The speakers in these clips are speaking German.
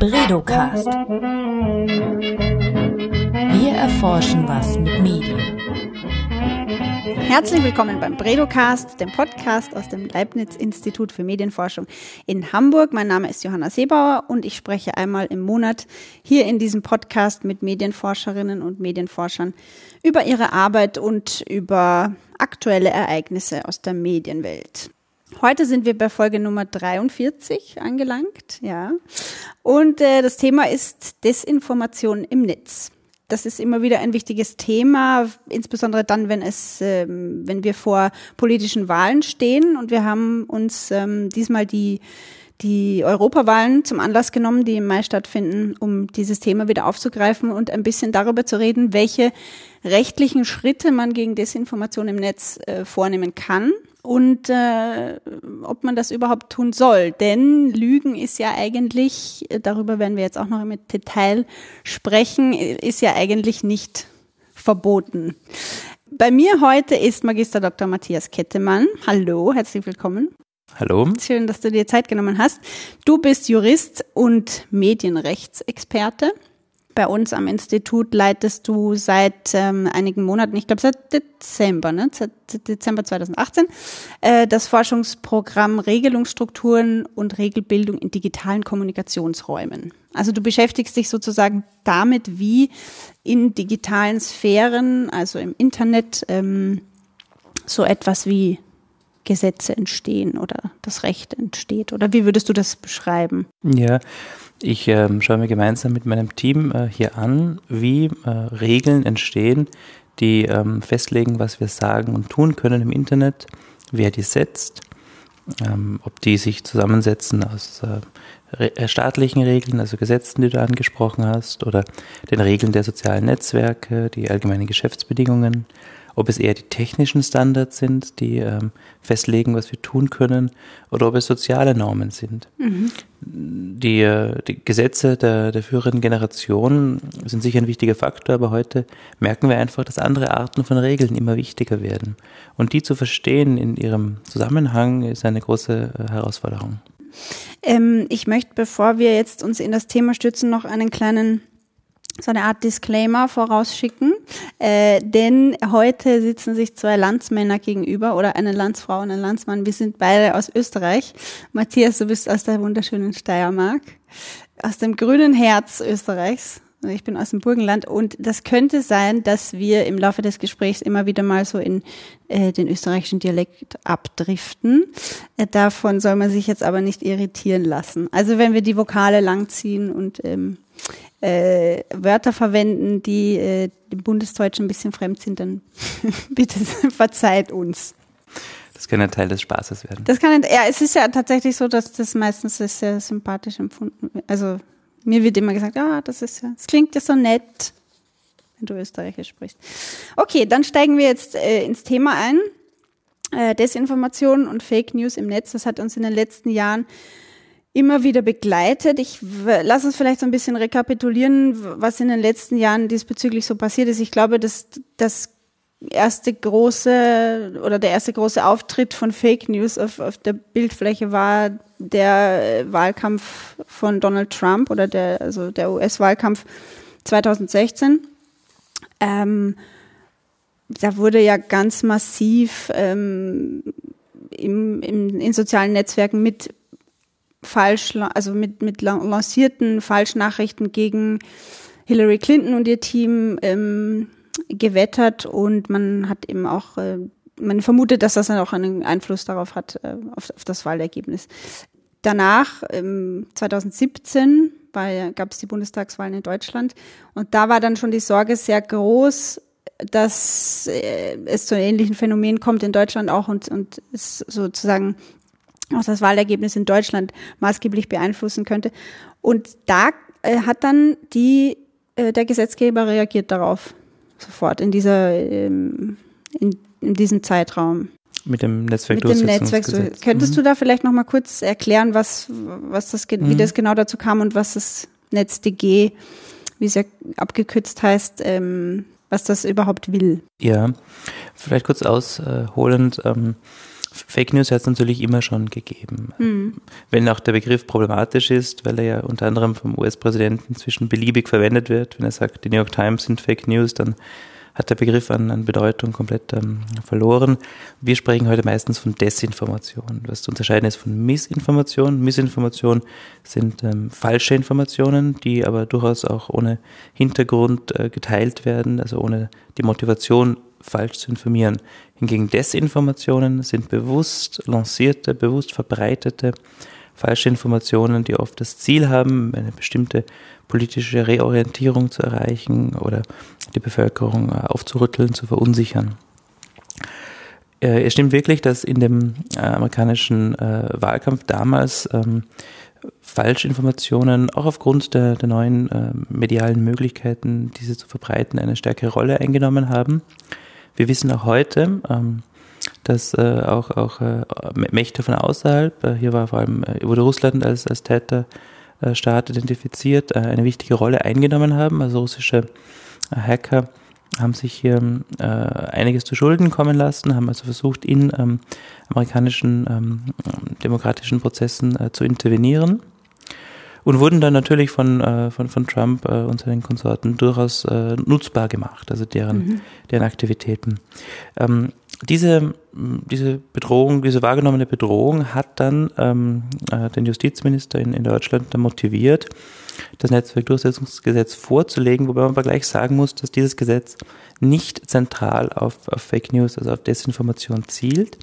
Bredocast. Wir erforschen was mit Medien. Herzlich willkommen beim Bredocast, dem Podcast aus dem Leibniz-Institut für Medienforschung in Hamburg. Mein Name ist Johanna Seebauer und ich spreche einmal im Monat hier in diesem Podcast mit Medienforscherinnen und Medienforschern über ihre Arbeit und über aktuelle Ereignisse aus der Medienwelt. Heute sind wir bei Folge Nummer 43 angelangt, ja. Und äh, das Thema ist Desinformation im Netz. Das ist immer wieder ein wichtiges Thema, insbesondere dann, wenn es, ähm, wenn wir vor politischen Wahlen stehen. Und wir haben uns ähm, diesmal die die Europawahlen zum Anlass genommen, die im Mai stattfinden, um dieses Thema wieder aufzugreifen und ein bisschen darüber zu reden, welche rechtlichen Schritte man gegen Desinformation im Netz äh, vornehmen kann und äh, ob man das überhaupt tun soll. Denn Lügen ist ja eigentlich, darüber werden wir jetzt auch noch im Detail sprechen, ist ja eigentlich nicht verboten. Bei mir heute ist Magister Dr. Matthias Kettemann. Hallo, herzlich willkommen. Hallo. Schön, dass du dir Zeit genommen hast. Du bist Jurist und Medienrechtsexperte bei uns am Institut leitest du seit ähm, einigen Monaten, ich glaube seit Dezember, ne? seit Dezember 2018, äh, das Forschungsprogramm Regelungsstrukturen und Regelbildung in digitalen Kommunikationsräumen. Also du beschäftigst dich sozusagen damit, wie in digitalen Sphären, also im Internet, ähm, so etwas wie Gesetze entstehen oder das Recht entsteht. Oder wie würdest du das beschreiben? Ja, ich äh, schaue mir gemeinsam mit meinem Team äh, hier an, wie äh, Regeln entstehen, die ähm, festlegen, was wir sagen und tun können im Internet, wer die setzt, ähm, ob die sich zusammensetzen aus äh, äh, staatlichen Regeln, also Gesetzen, die du angesprochen hast, oder den Regeln der sozialen Netzwerke, die allgemeinen Geschäftsbedingungen, ob es eher die technischen Standards sind, die ähm, festlegen, was wir tun können, oder ob es soziale Normen sind. Mhm. Die, äh, die, Gesetze der, der früheren Generation sind sicher ein wichtiger Faktor, aber heute merken wir einfach, dass andere Arten von Regeln immer wichtiger werden. Und die zu verstehen in ihrem Zusammenhang ist eine große äh, Herausforderung. Ähm, ich möchte, bevor wir jetzt uns in das Thema stützen, noch einen kleinen so eine Art Disclaimer vorausschicken, äh, denn heute sitzen sich zwei Landsmänner gegenüber oder eine Landsfrau und ein Landsmann. Wir sind beide aus Österreich. Matthias, du bist aus der wunderschönen Steiermark, aus dem grünen Herz Österreichs. Ich bin aus dem Burgenland und das könnte sein, dass wir im Laufe des Gesprächs immer wieder mal so in äh, den österreichischen Dialekt abdriften. Äh, davon soll man sich jetzt aber nicht irritieren lassen. Also wenn wir die Vokale langziehen und ähm, äh, Wörter verwenden, die äh, dem Bundesdeutschen ein bisschen fremd sind, dann bitte verzeiht uns. Das kann ein Teil des Spaßes werden. Das kann, ja, es ist ja tatsächlich so, dass das meistens sehr sympathisch empfunden wird. Also mir wird immer gesagt, ah, das ist ja, es klingt ja so nett, wenn du Österreichisch sprichst. Okay, dann steigen wir jetzt äh, ins Thema ein. Äh, Desinformation und Fake News im Netz, das hat uns in den letzten Jahren immer wieder begleitet. Ich lass uns vielleicht so ein bisschen rekapitulieren, was in den letzten Jahren diesbezüglich so passiert ist. Ich glaube, dass das erste große oder der erste große Auftritt von Fake News auf, auf der Bildfläche war der Wahlkampf von Donald Trump oder der also der US-Wahlkampf 2016. Ähm, da wurde ja ganz massiv ähm, im, im, in sozialen Netzwerken mit falsch, also mit, mit lancierten Falschnachrichten gegen Hillary Clinton und ihr Team ähm, gewettert und man hat eben auch, äh, man vermutet, dass das dann auch einen Einfluss darauf hat, äh, auf, auf das Wahlergebnis. Danach, ähm, 2017, gab es die Bundestagswahlen in Deutschland und da war dann schon die Sorge sehr groß, dass äh, es zu ähnlichen Phänomenen kommt in Deutschland auch und, und es sozusagen auch das Wahlergebnis in Deutschland maßgeblich beeinflussen könnte. Und da äh, hat dann die, äh, der Gesetzgeber reagiert darauf sofort in dieser ähm, in, in diesem Zeitraum. Mit dem Netzwerk. Mit dem Netzwerk. Könntest mhm. du da vielleicht noch mal kurz erklären, was, was das, mhm. wie das genau dazu kam und was das NetzDG, wie es ja abgekürzt heißt, ähm, was das überhaupt will? Ja, vielleicht kurz ausholend. Ähm, Fake News hat es natürlich immer schon gegeben. Mhm. Wenn auch der Begriff problematisch ist, weil er ja unter anderem vom US-Präsidenten zwischen beliebig verwendet wird. Wenn er sagt, die New York Times sind Fake News, dann hat der Begriff an, an Bedeutung komplett ähm, verloren. Wir sprechen heute meistens von Desinformation. Was zu unterscheiden ist von Missinformation. Missinformation sind ähm, falsche Informationen, die aber durchaus auch ohne Hintergrund äh, geteilt werden, also ohne die Motivation falsch zu informieren. Hingegen Desinformationen sind bewusst lancierte, bewusst verbreitete falsche Informationen, die oft das Ziel haben, eine bestimmte politische Reorientierung zu erreichen oder die Bevölkerung äh, aufzurütteln, zu verunsichern. Äh, es stimmt wirklich, dass in dem äh, amerikanischen Wahlkampf damals ähm, Falschinformationen auch aufgrund der, der neuen medialen Möglichkeiten, diese zu verbreiten, eine stärkere Rolle eingenommen haben. Wir wissen auch heute, ähm, dass äh, auch, auch äh, Mächte von außerhalb, äh, hier war vor allem, äh, wurde Russland als, als Täterstaat identifiziert, äh, eine wichtige Rolle eingenommen haben. Also russische äh, Hacker haben sich hier einiges zu Schulden kommen lassen, haben also versucht, in ähm, amerikanischen ähm, demokratischen Prozessen zu intervenieren und wurden dann natürlich von, äh, von, von Trump äh, und seinen Konsorten durchaus äh, nutzbar gemacht, also deren, mhm. deren Aktivitäten. Ähm, diese, diese Bedrohung, diese wahrgenommene Bedrohung hat dann ähm, äh, den Justizminister in, in Deutschland dann motiviert, das Netzwerkdurchsetzungsgesetz vorzulegen, wobei man aber gleich sagen muss, dass dieses Gesetz nicht zentral auf, auf Fake News, also auf Desinformation zielt,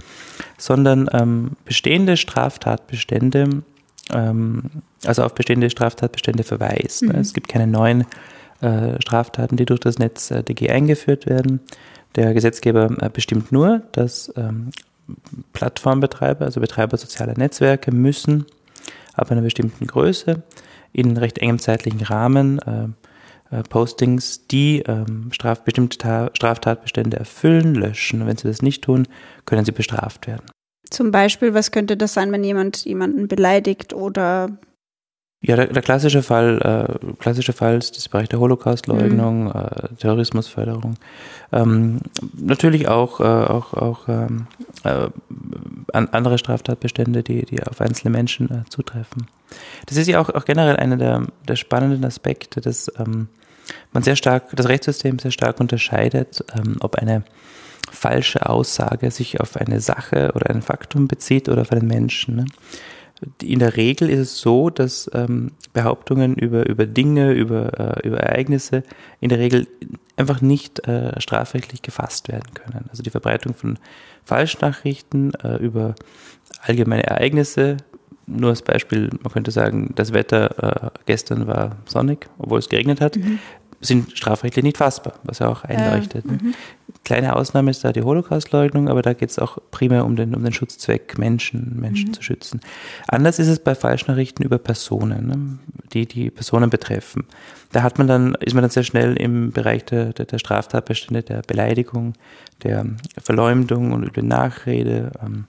sondern ähm, bestehende Straftatbestände, also auf bestehende Straftatbestände verweist. Mhm. Es gibt keine neuen äh, Straftaten, die durch das NetzDG äh, eingeführt werden. Der Gesetzgeber äh, bestimmt nur, dass ähm, Plattformbetreiber, also Betreiber sozialer Netzwerke, müssen ab einer bestimmten Größe in recht engem zeitlichen Rahmen äh, äh, Postings, die ähm, straf bestimmte Straftatbestände erfüllen, löschen. Wenn sie das nicht tun, können sie bestraft werden. Zum Beispiel, was könnte das sein, wenn jemand jemanden beleidigt oder ja, der, der klassische Fall, äh, klassische Fall ist das Bereich der Holocaustleugnung, mhm. äh, Terrorismusförderung. Ähm, natürlich auch, äh, auch, auch ähm, äh, andere Straftatbestände, die, die auf einzelne Menschen äh, zutreffen. Das ist ja auch, auch generell einer der, der spannenden Aspekte, dass ähm, man sehr stark, das Rechtssystem sehr stark unterscheidet, ähm, ob eine falsche Aussage sich auf eine Sache oder ein Faktum bezieht oder auf einen Menschen. Ne? In der Regel ist es so, dass ähm, Behauptungen über, über Dinge, über, äh, über Ereignisse in der Regel einfach nicht äh, strafrechtlich gefasst werden können. Also die Verbreitung von Falschnachrichten äh, über allgemeine Ereignisse, nur als Beispiel, man könnte sagen, das Wetter äh, gestern war sonnig, obwohl es geregnet hat, mhm sind strafrechtlich nicht fassbar, was er auch einleuchtet. Ja, mhm. Kleine Ausnahme ist da die Holocaustleugnung, aber da geht es auch primär um den, um den Schutzzweck, Menschen, Menschen mhm. zu schützen. Anders ist es bei Falschnachrichten über Personen, ne, die die Personen betreffen. Da hat man dann, ist man dann sehr schnell im Bereich der, der, der Straftatbestände, der Beleidigung, der Verleumdung und über Nachrede, ähm,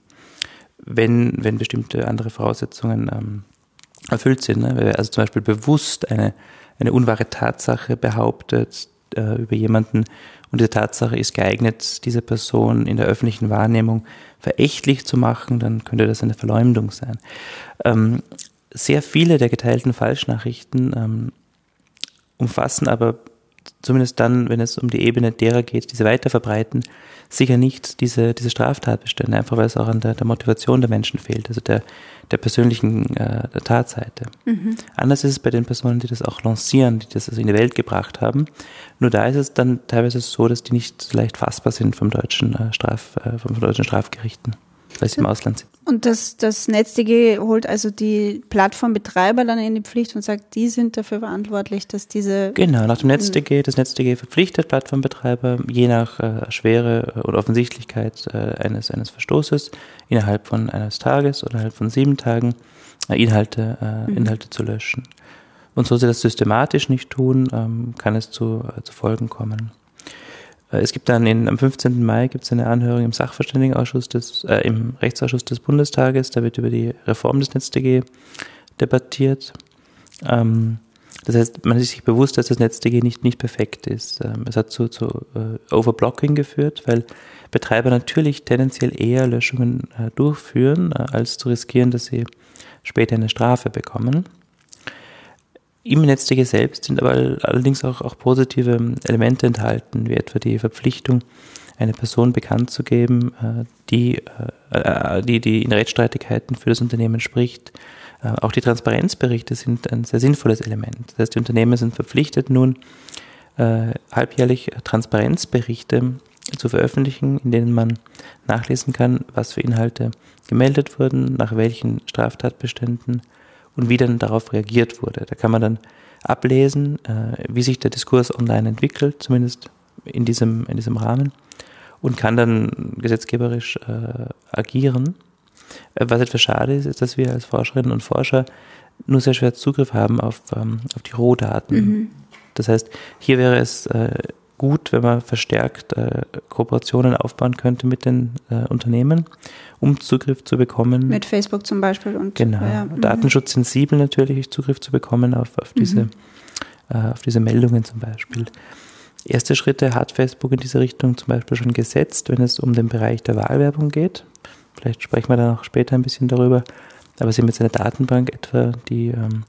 wenn, wenn bestimmte andere Voraussetzungen ähm, erfüllt sind. Ne? Also zum Beispiel bewusst eine eine unwahre Tatsache behauptet äh, über jemanden und diese Tatsache ist geeignet, diese Person in der öffentlichen Wahrnehmung verächtlich zu machen, dann könnte das eine Verleumdung sein. Ähm, sehr viele der geteilten Falschnachrichten ähm, umfassen aber zumindest dann, wenn es um die Ebene derer geht, diese weiter verbreiten, sicher nicht diese, diese Straftatbestände, einfach weil es auch an der, der Motivation der Menschen fehlt, also der, der persönlichen äh, der Tatseite. Mhm. Anders ist es bei den Personen, die das auch lancieren, die das also in die Welt gebracht haben. Nur da ist es dann teilweise so, dass die nicht so leicht fassbar sind vom deutschen, äh, Straf, äh, vom deutschen Strafgerichten sie im Ausland sind. Und das, das NetzDG holt also die Plattformbetreiber dann in die Pflicht und sagt, die sind dafür verantwortlich, dass diese. Genau, nach dem NetzDG, das NetzDG verpflichtet Plattformbetreiber je nach äh, Schwere oder Offensichtlichkeit äh, eines, eines Verstoßes innerhalb von eines Tages oder innerhalb von sieben Tagen äh, Inhalte, äh, mhm. Inhalte zu löschen. Und so sie das systematisch nicht tun, ähm, kann es zu, äh, zu Folgen kommen. Äh, es gibt dann in, am 15. Mai gibt es eine Anhörung im Sachverständigenausschuss des, äh, im Rechtsausschuss des Bundestages. Da wird über die Reform des NetzDG debattiert. Ähm, Das heißt, man ist sich bewusst, dass das NetzDG nicht, nicht perfekt ist. Ähm, es hat zu, zu äh, Overblocking geführt, weil Betreiber natürlich tendenziell eher Löschungen äh, durchführen, äh, als zu riskieren, dass sie später eine Strafe bekommen. Im NetzDG selbst sind aber allerdings auch, auch positive Elemente enthalten, wie etwa die Verpflichtung, eine Person bekannt zu geben, äh, die, äh, die, die in Rechtsstreitigkeiten für das Unternehmen spricht. Äh, auch die Transparenzberichte sind ein sehr sinnvolles Element. Das heißt, die Unternehmen sind verpflichtet, nun halbjährlich Transparenzberichte zu veröffentlichen, in denen man nachlesen kann, was für Inhalte gemeldet wurden, nach welchen Straftatbeständen und wie dann darauf reagiert wurde. Da kann man dann ablesen, wie sich der Diskurs online entwickelt, zumindest in diesem, in diesem Rahmen und kann dann gesetzgeberisch äh, agieren. Äh, was etwas schade ist, ist, dass wir als Forscherinnen und Forscher nur sehr schwer Zugriff haben auf, ähm, auf die Rohdaten. Mhm. Das heißt, hier wäre es äh, gut, wenn man verstärkt äh, Kooperationen aufbauen könnte mit den äh, Unternehmen, um Zugriff zu bekommen. Mit Facebook zum Beispiel. Und, genau. Ja, mhm. Datenschutzsensibel natürlich Zugriff zu bekommen auf, auf, diese, mhm. äh, auf diese Meldungen zum Beispiel. Erste Schritte hat Facebook in diese Richtung zum Beispiel schon gesetzt, wenn es um den Bereich der Wahlwerbung geht. Vielleicht sprechen wir da noch später ein bisschen darüber. Aber sie haben jetzt eine Datenbank etwa, die ähm,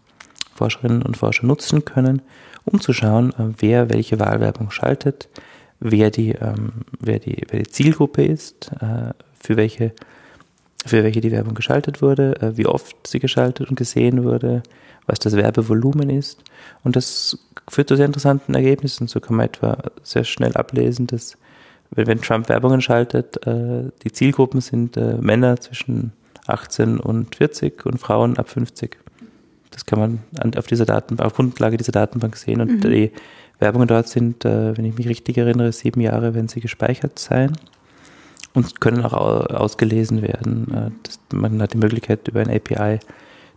Forscherinnen und Forscher nutzen können, um zu schauen, äh, wer welche Wahlwerbung schaltet, wer die, ähm, wer die, wer die Zielgruppe ist, äh, für welche für welche die Werbung geschaltet wurde, äh, wie oft sie geschaltet und gesehen wurde, was das Werbevolumen ist. Und das führt zu sehr interessanten Ergebnissen. So kann man etwa sehr schnell ablesen, dass wenn, Trump Werbungen schaltet, die Zielgruppen sind Männer zwischen 18 und 40 und Frauen ab 50. Das kann man an, auf dieser Datenbank, auf Grundlage dieser Datenbank sehen. Und mhm. die Werbungen dort sind, äh, wenn ich mich richtig erinnere, sieben Jahre, wenn sie gespeichert sein und können auch ausgelesen werden. Äh, das, man hat die Möglichkeit über ein API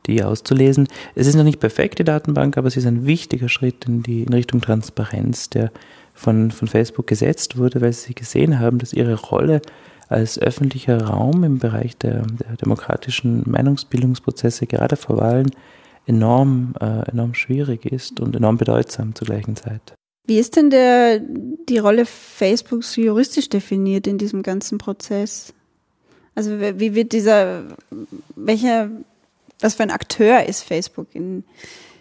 die auszulesen. Es ist noch nicht perfekt, die Datenbank, aber es ist ein wichtiger Schritt in, die, in Richtung Transparenz, der von, von Facebook gesetzt wurde, weil sie gesehen haben, dass ihre Rolle als öffentlicher Raum im Bereich der, der demokratischen Meinungsbildungsprozesse gerade vor Wahlen enorm, äh, enorm schwierig ist und enorm bedeutsam zur gleichen Zeit. Wie ist denn der, die Rolle Facebooks juristisch definiert in diesem ganzen Prozess? Also wie wird dieser, welcher was für ein Akteur ist Facebook? In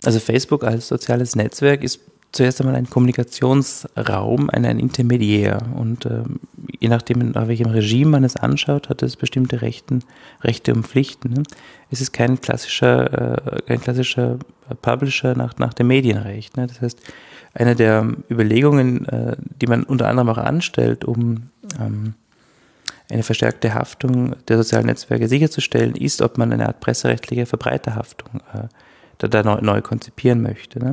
also Facebook als soziales Netzwerk ist zuerst einmal ein Kommunikationsraum, ein, ein Intermediär. Und ähm, je nachdem, nach welchem Regime man es anschaut, hat es bestimmte Rechten, Rechte und Pflichten. Ne? Es ist kein klassischer, äh, kein klassischer Publisher nach, nach dem Medienrecht. Ne? Das heißt, eine der Überlegungen, äh, die man unter anderem auch anstellt, um ähm, eine verstärkte Haftung der sozialen Netzwerke sicherzustellen, ist, ob man eine Art presserechtliche Verbreiterhaftung äh, da, da neu, neu, konzipieren möchte. Ne?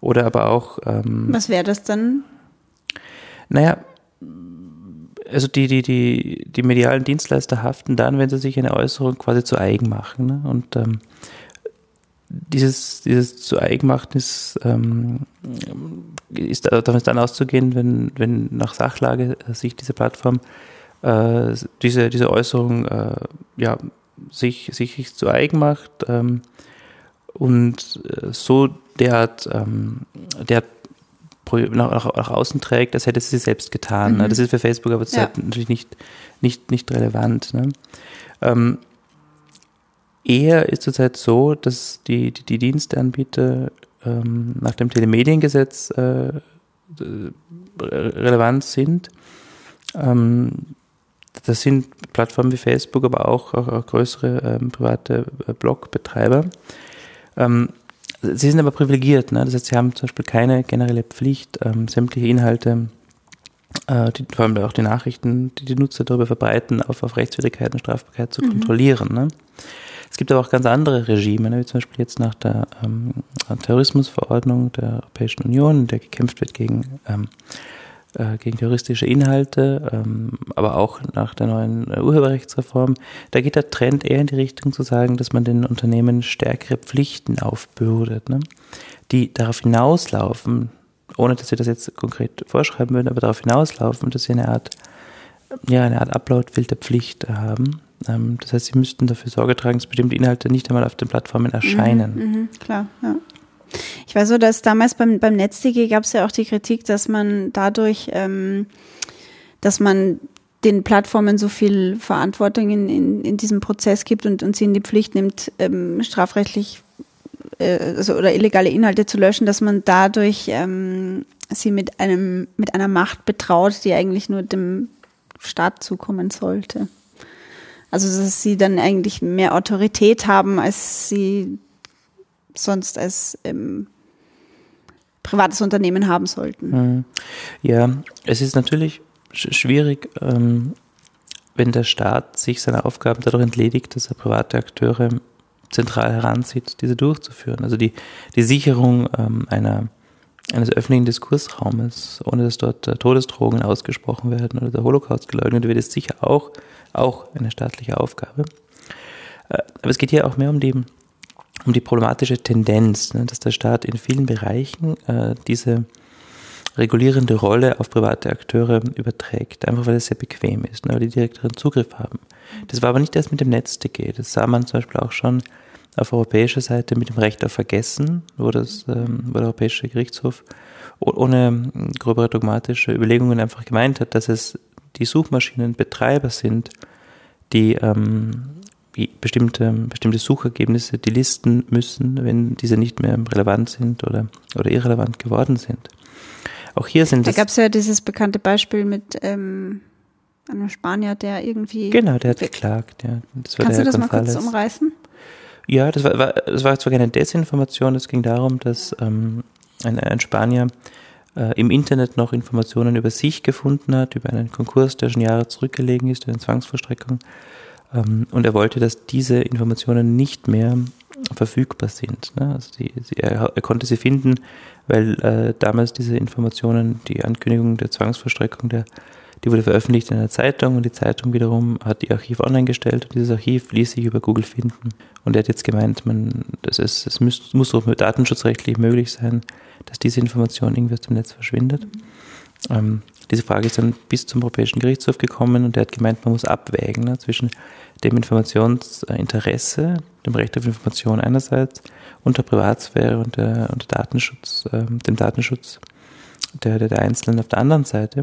Oder aber auch. Ähm, Was wäre das dann? Naja, also die, die, die, die medialen Dienstleister haften dann, wenn sie sich eine Äußerung quasi zu eigen machen. Ne? Und ähm, dieses, dieses zu eigen machen ist, ähm, ist davon dann auszugehen, wenn, wenn nach Sachlage sich diese Plattform äh, diese, diese Äußerung äh, ja, sich, sich zu eigen macht ähm, und äh, so derart, ähm, derart nach, nach, nach, außen trägt, als hätte sie es selbst getan. Ne? Mhm. Das ist für Facebook aber ja. natürlich nicht, nicht, nicht relevant. Ne? Ähm, eher ist zurzeit so, dass die, die, die Diensteanbieter ähm, nach dem Telemediengesetz äh, relevant sind. Ähm, das sind Plattformen wie Facebook, aber auch, auch, auch größere ähm, private äh, Blogbetreiber. Ähm, sie sind aber privilegiert, ne? das heißt, sie haben zum Beispiel keine generelle Pflicht, ähm, sämtliche Inhalte, äh, die, vor allem auch die Nachrichten, die die Nutzer darüber verbreiten, auf, auf Rechtswidrigkeit und Strafbarkeit zu mhm. kontrollieren. Ne? Es gibt aber auch ganz andere Regime, ne? wie zum Beispiel jetzt nach der ähm, Terrorismusverordnung der Europäischen Union, in der gekämpft wird gegen ähm, äh, gegen terroristische Inhalte, ähm, aber auch nach der neuen äh, Urheberrechtsreform. Da geht der Trend eher in die Richtung zu sagen, dass man den Unternehmen stärkere Pflichten aufbürdet, ne? die darauf hinauslaufen, ohne dass sie das jetzt konkret vorschreiben würden, aber darauf hinauslaufen, dass sie eine Art, ja, eine Art Upload-Filterpflicht haben. Ähm, das heißt, sie müssten dafür Sorge tragen, dass bestimmte Inhalte nicht einmal auf den Plattformen erscheinen. Mhm, mh, klar, ja. Ich weiß so, dass damals beim, beim NetzDG gab es ja auch die Kritik, dass man dadurch, ähm, dass man den Plattformen so viel Verantwortung in, in, in diesem Prozess gibt und, und sie in die Pflicht nimmt, ähm, strafrechtlich äh, also, oder illegale Inhalte zu löschen, dass man dadurch ähm, sie mit einem mit einer Macht betraut, die eigentlich nur dem Staat zukommen sollte. Also dass sie dann eigentlich mehr Autorität haben, als sie sonst als ähm, privates Unternehmen haben sollten. Mhm. Ja, es ist natürlich schwierig, ähm, wenn der Staat sich seiner Aufgaben dadurch entledigt, dass er private Akteure zentral heranzieht, diese durchzuführen. Also die, die Sicherung ähm, einer, eines öffentlichen Diskursraumes, ohne dass dort äh, Todesdrohungen ausgesprochen werden oder der Holocaust geleugnet wird, ist sicher auch, auch eine staatliche Aufgabe. Äh, aber es geht hier auch mehr um die, um die problematische Tendenz, ne, dass der Staat in vielen Bereichen äh, diese regulierende Rolle auf private Akteure überträgt, einfach weil es sehr bequem ist, ne, weil die direkteren Zugriff haben. Das war aber nicht erst mit dem NetzDG, das sah man zum Beispiel auch schon auf europäischer Seite mit dem Recht auf Vergessen, wo, das, ähm, wo der Europäische Gerichtshof ohne gröbere dogmatische Überlegungen einfach gemeint hat, dass es die Suchmaschinenbetreiber sind, die ähm, bestimmte, bestimmte Suchergebnisse, die listen müssen, wenn diese nicht mehr relevant sind oder, oder irrelevant geworden sind. Auch hier sind Da gab es ja dieses bekannte Beispiel mit ähm, einem Spanier, der irgendwie. Genau, der hat geklagt, ja. Das Kannst du das González. mal kurz umreißen? Ja, das war, war, das war zwar keine Desinformation, es ging darum, dass ähm, ein, ein Spanier äh, im Internet noch Informationen über sich gefunden hat, über einen Konkurs, der schon Jahre zurückgelegen ist, eine Zwangsvollstreckung. Ähm, und er wollte, dass diese Informationen nicht mehr verfügbar sind. Ne? Also die, sie, er, er, konnte sie finden, weil äh, damals diese Informationen, die Ankündigung der Zwangsverstreckung, der, die wurde veröffentlicht in einer Zeitung und die Zeitung wiederum hat die Archiv online gestellt und dieses Archiv ließ sich über Google finden. Und er hat jetzt gemeint, man, das ist, es muss, muss auch datenschutzrechtlich möglich sein, dass diese Information irgendwie aus dem Netz verschwindet. Ähm, diese Frage ist dann bis zum Europäischen Gerichtshof gekommen und er hat gemeint, man muss abwägen ne, zwischen dem Informationsinteresse, dem Recht auf Information einerseits und der Privatsphäre und, der, und der Datenschutz, äh, dem Datenschutz der, der, der Einzelnen auf der anderen Seite.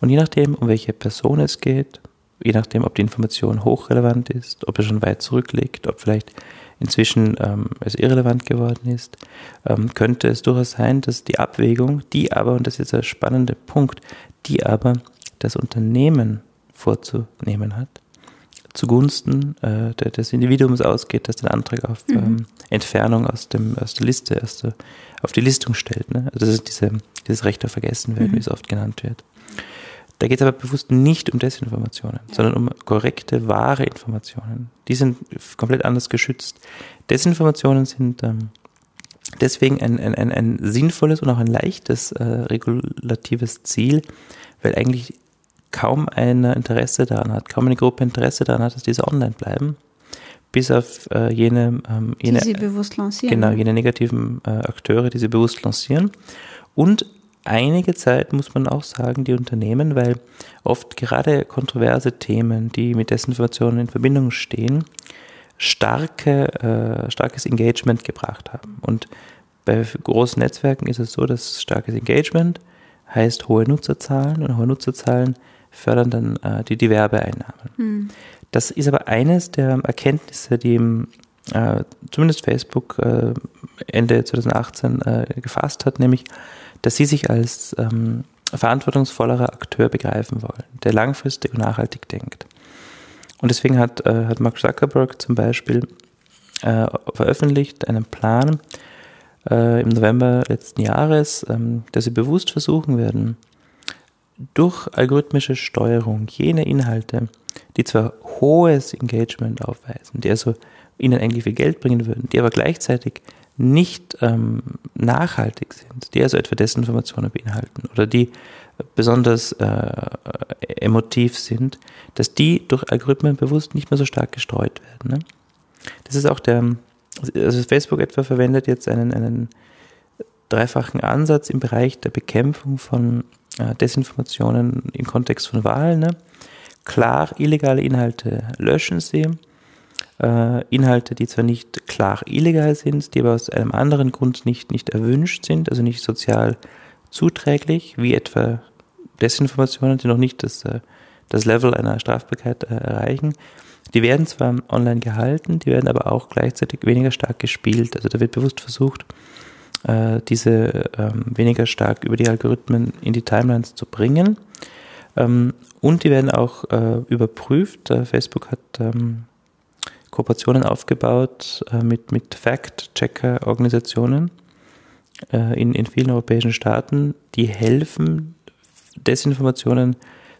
Und je nachdem, um welche Person es geht, je nachdem, ob die Information hochrelevant ist, ob er schon weit zurückliegt, ob vielleicht inzwischen ähm, es irrelevant geworden ist, ähm, könnte es durchaus sein, dass die Abwägung, die aber, und das ist jetzt der spannende Punkt, die aber das Unternehmen vorzunehmen hat, zugunsten äh, des Individuums ausgeht, das den Antrag auf mhm. ähm, Entfernung aus, dem, aus der Liste, aus der, auf die Listung stellt. Ne? Also das ist diese, dieses Recht auf Vergessenwerden, mhm. wie es oft genannt wird. Da geht es aber bewusst nicht um Desinformationen, sondern um korrekte, wahre Informationen. Die sind komplett anders geschützt. Desinformationen sind ähm, deswegen ein, ein, ein, ein sinnvolles und auch ein leichtes äh, regulatives Ziel, weil eigentlich kaum ein Interesse daran hat, kaum eine Gruppe Interesse daran hat, dass diese online bleiben, bis auf äh, jene, ähm, jene, die sie bewusst lancieren. Genau, jene negativen äh, Akteure, die sie bewusst lancieren. Und einige Zeit muss man auch sagen, die Unternehmen, weil oft gerade kontroverse Themen, die mit Desinformationen in Verbindung stehen, starke, äh, starkes Engagement gebracht haben. Und bei großen Netzwerken ist es so, dass starkes Engagement heißt hohe Nutzerzahlen und hohe Nutzerzahlen fördern dann äh, die, die Werbeeinnahmen. Hm. Das ist aber eines der Erkenntnisse, die äh, zumindest Facebook äh, Ende 2018 äh, gefasst hat, nämlich, dass sie sich als ähm, verantwortungsvollerer Akteur begreifen wollen, der langfristig und nachhaltig denkt. Und deswegen hat, äh, hat Mark Zuckerberg zum Beispiel äh, veröffentlicht einen Plan im November letzten Jahres, ähm, dass sie bewusst versuchen werden, durch algorithmische Steuerung jene Inhalte, die zwar hohes Engagement aufweisen, die also ihnen eigentlich viel Geld bringen würden, die aber gleichzeitig nicht ähm, nachhaltig sind, die also etwa Desinformationen beinhalten oder die besonders äh, emotiv sind, dass die durch Algorithmen bewusst nicht mehr so stark gestreut werden. Ne? Das ist auch der, also Facebook etwa verwendet jetzt einen, einen dreifachen Ansatz im Bereich der Bekämpfung von äh, Desinformationen im Kontext von Wahlen. Ne? Klar, illegale Inhalte löschen sie. Äh, Inhalte, die zwar nicht klar illegal sind, die aber aus einem anderen Grund nicht, nicht erwünscht sind, also nicht sozial zuträglich, wie etwa Desinformationen, die noch nicht das, äh, das Level einer Strafbarkeit äh, erreichen. Die werden zwar online gehalten, die werden aber auch gleichzeitig weniger stark gespielt. Also da wird bewusst versucht, äh, diese ähm, weniger stark über die Algorithmen in die Timelines zu bringen. Ähm, und die werden auch überprüft. Facebook hat ähm, Kooperationen aufgebaut mit, mit Fact-Checker-Organisationen in, in vielen europäischen Staaten, die helfen, Desinformationen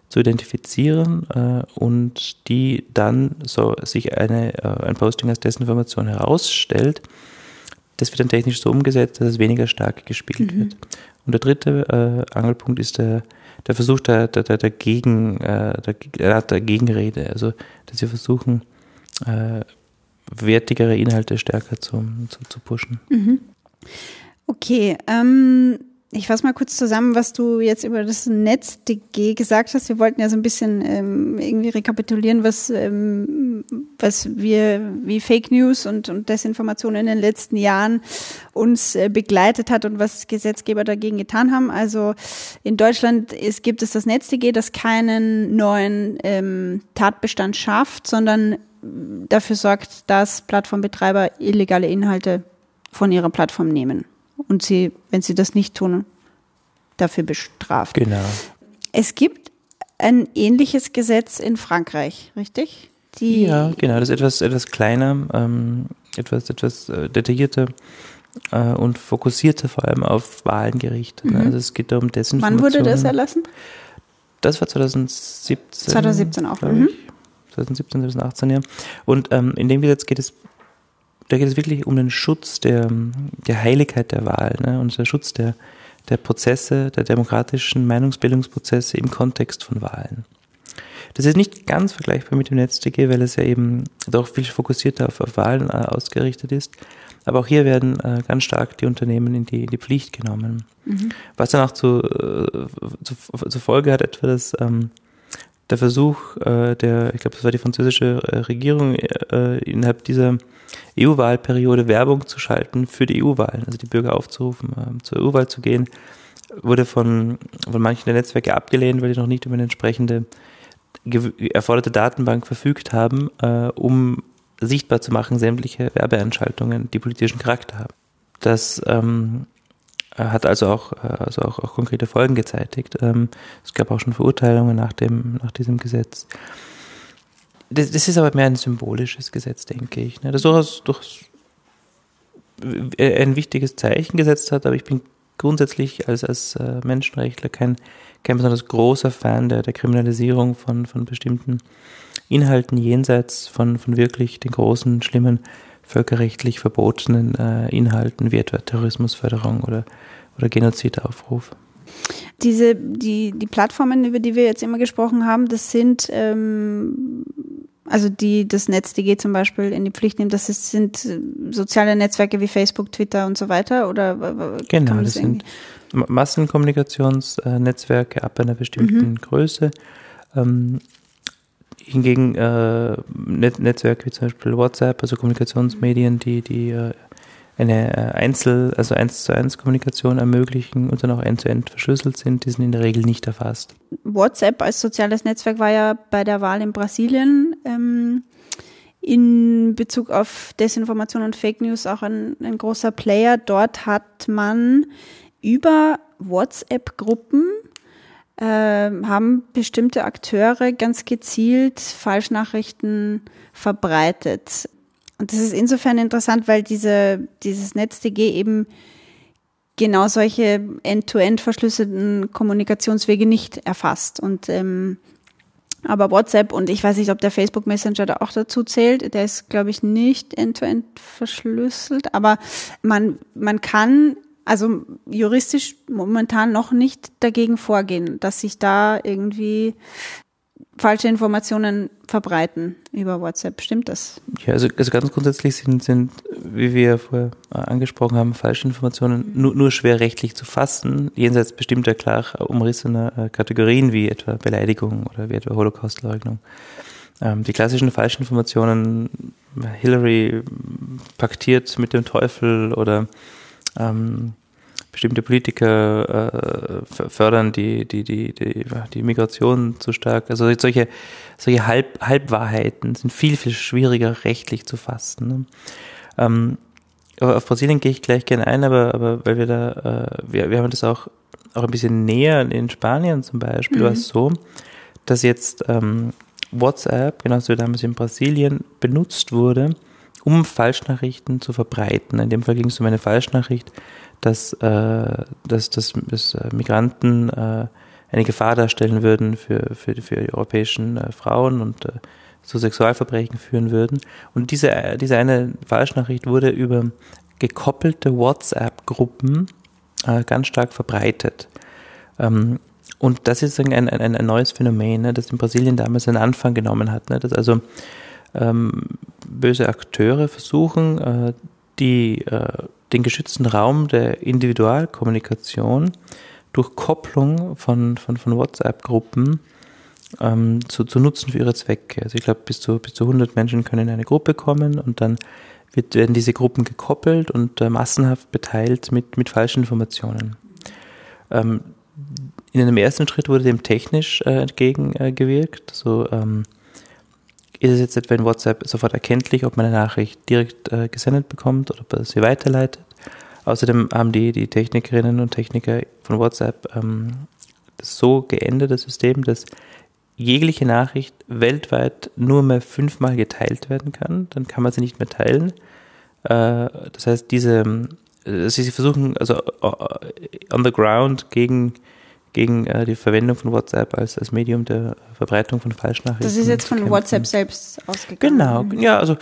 zu identifizieren äh, und die dann so sich eine, äh, ein Posting als Desinformation herausstellt, das wird dann technisch so umgesetzt, dass es weniger stark gespielt mhm. wird. Und der dritte äh, Angelpunkt ist der, der Versuch der, der, der, der, Gegen, äh, der, der Gegenrede, also dass sie versuchen, äh, wertigere Inhalte stärker zu, zu, zu pushen. Mhm. Okay, ähm, ich fasse mal kurz zusammen, was du jetzt über das NetzDG gesagt hast. Wir wollten ja so ein bisschen ähm, irgendwie rekapitulieren, was, ähm, was wir wie Fake News und, und Desinformation in den letzten Jahren uns äh, begleitet hat und was Gesetzgeber dagegen getan haben. Also in Deutschland ist, gibt es das NetzDG, das keinen neuen ähm, Tatbestand schafft, sondern dafür sorgt, dass Plattformbetreiber illegale Inhalte von ihrer Plattform nehmen und sie, wenn sie das nicht tun, dafür bestraft. Genau. Es gibt ein ähnliches Gesetz in Frankreich, richtig? Die ja, genau. Das ist etwas, etwas kleiner, ähm, etwas, etwas äh, detaillierter äh, und fokussierter vor allem auf Wahlen gerichtet. Ne? Mhm. Also es geht darum Desinformation. Wann wurde das erlassen? Das war 2017. 2017 auch. Mhm. 2017, 2018, ja. Und ähm, in dem Gesetz geht es da geht es wirklich um den Schutz der, der Heiligkeit der Wahl ne? und der Schutz der, der Prozesse, der demokratischen Meinungsbildungsprozesse im Kontext von Wahlen. Das ist nicht ganz vergleichbar mit dem NetzDG, weil es ja eben doch viel fokussierter auf, auf Wahlen äh, ausgerichtet ist. Aber auch hier werden äh, ganz stark die Unternehmen in die, in die Pflicht genommen. Mhm. Was dann auch zu, äh, zu, zur Folge hat, etwa, dass ähm, der Versuch äh, der, ich glaube, das war die französische äh, Regierung, äh, innerhalb dieser EU-Wahlperiode Werbung zu schalten für die EU-Wahlen, also die Bürger aufzurufen, äh, zur EU-Wahl zu gehen, wurde von, von manchen der Netzwerke abgelehnt, weil die noch nicht über eine entsprechende erforderte Datenbank verfügt haben, äh, um sichtbar zu machen, sämtliche Werbeanschaltungen, die politischen Charakter haben. Das ähm, hat also auch, also auch, auch konkrete Folgen gezeitigt. Ähm, es gab auch schon Verurteilungen nach, dem, nach diesem Gesetz das, das, ist aber mehr ein symbolisches Gesetz, denke ich. Ne? Das durchaus, durchaus ein wichtiges Zeichen gesetzt hat, aber ich bin grundsätzlich als, als äh, Menschenrechtler kein, kein besonders großer Fan der, der Kriminalisierung von, von bestimmten Inhalten jenseits von, von wirklich den großen, schlimmen, völkerrechtlich verbotenen äh, Inhalten wie etwa Terrorismusförderung oder, oder Genozidaufruf. Diese, die, die Plattformen, über die wir jetzt immer gesprochen haben, das sind ähm, also die das NetzDG zum Beispiel in die Pflicht nimmt, das ist, sind äh, soziale Netzwerke wie Facebook, Twitter und so weiter? Oder genau, das, das sind Massenkommunikationsnetzwerke ab einer bestimmten mhm. Größe. Ähm, hingegen äh, Net Netzwerke wie zum Beispiel WhatsApp, also Kommunikationsmedien, die, die äh, eine äh, Einzel-, also eins zu eins Kommunikation ermöglichen und dann auch end zu end verschlüsselt sind, die sind in der Regel nicht erfasst. WhatsApp als soziales Netzwerk war ja bei der Wahl in Brasilien ähm, in Bezug auf Desinformation und Fake News auch ein, ein großer Player. Dort hat man über WhatsApp-Gruppen haben bestimmte Akteure ganz gezielt Falschnachrichten verbreitet. Und das ist insofern interessant, weil diese, dieses NetzDG eben genau solche end-to-end verschlüsselten Kommunikationswege nicht erfasst. Und ähm, aber WhatsApp und ich weiß nicht, ob der Facebook Messenger da auch dazu zählt. Der ist, glaube ich, nicht end-to-end -end verschlüsselt. Aber man, man kann also juristisch momentan noch nicht dagegen vorgehen, dass sich da irgendwie falsche Informationen verbreiten über WhatsApp. Stimmt das? Ja, also, also ganz grundsätzlich sind, sind, wie wir vorher angesprochen haben, falsche Informationen nur, nur schwer rechtlich zu fassen, jenseits bestimmter klar umrissener äh, Kategorien wie etwa Beleidigung oder wie etwa Holocaustleugnung. Ähm, die klassischen Falschinformationen Hillary paktiert mit dem Teufel oder ähm, bestimmte Politiker äh, fördern die, die, die, die, die Migration zu stark. Also solche, solche Halb, Halbwahrheiten sind viel, viel schwieriger rechtlich zu fassen. Ne? Ähm, aber auf Brasilien gehe ich gleich gerne ein, aber, aber weil wir da, äh, wir, wir haben das auch, auch ein bisschen näher in Spanien zum Beispiel, mhm. war es so, dass jetzt ähm, WhatsApp, genauso wie damals in Brasilien, benutzt wurde, um Falschnachrichten zu verbreiten. In dem Fall ging es um eine Falschnachricht, dass, äh, dass, dass, dass äh, Migranten äh, eine Gefahr darstellen würden für, für, für die europäischen äh, Frauen und äh, zu Sexualverbrechen führen würden. Und diese, diese eine Falschnachricht wurde über gekoppelte WhatsApp-Gruppen äh, ganz stark verbreitet. Ähm, und das ist ein, ein, ein, ein neues Phänomen, ne, das in Brasilien damals einen Anfang genommen hat. Ne, dass also ähm, böse Akteure versuchen, äh, die äh, den geschützten Raum der Individualkommunikation durch Kopplung von, von, von WhatsApp-Gruppen ähm, zu, zu nutzen für ihre Zwecke. Also ich glaube, bis zu, bis zu 100 Menschen können in eine Gruppe kommen und dann wird, werden diese Gruppen gekoppelt und äh, massenhaft beteilt mit, mit falschen Informationen. Ähm, in einem ersten Schritt wurde dem technisch äh, entgegengewirkt. So, ähm, ist es jetzt etwa in WhatsApp sofort erkenntlich, ob man eine Nachricht direkt äh, gesendet bekommt oder ob er sie weiterleitet. Außerdem haben die, die Technikerinnen und Techniker von WhatsApp ähm, das so geändert, das System, dass jegliche Nachricht weltweit nur mehr fünfmal geteilt werden kann. Dann kann man sie nicht mehr teilen. Äh, das heißt, diese, äh, sie versuchen also äh, on the ground gegen gegen äh, die Verwendung von WhatsApp als, als Medium der Verbreitung von Falschnachrichten. Das ist jetzt von kämpfen. WhatsApp selbst ausgegangen. Genau, ja, also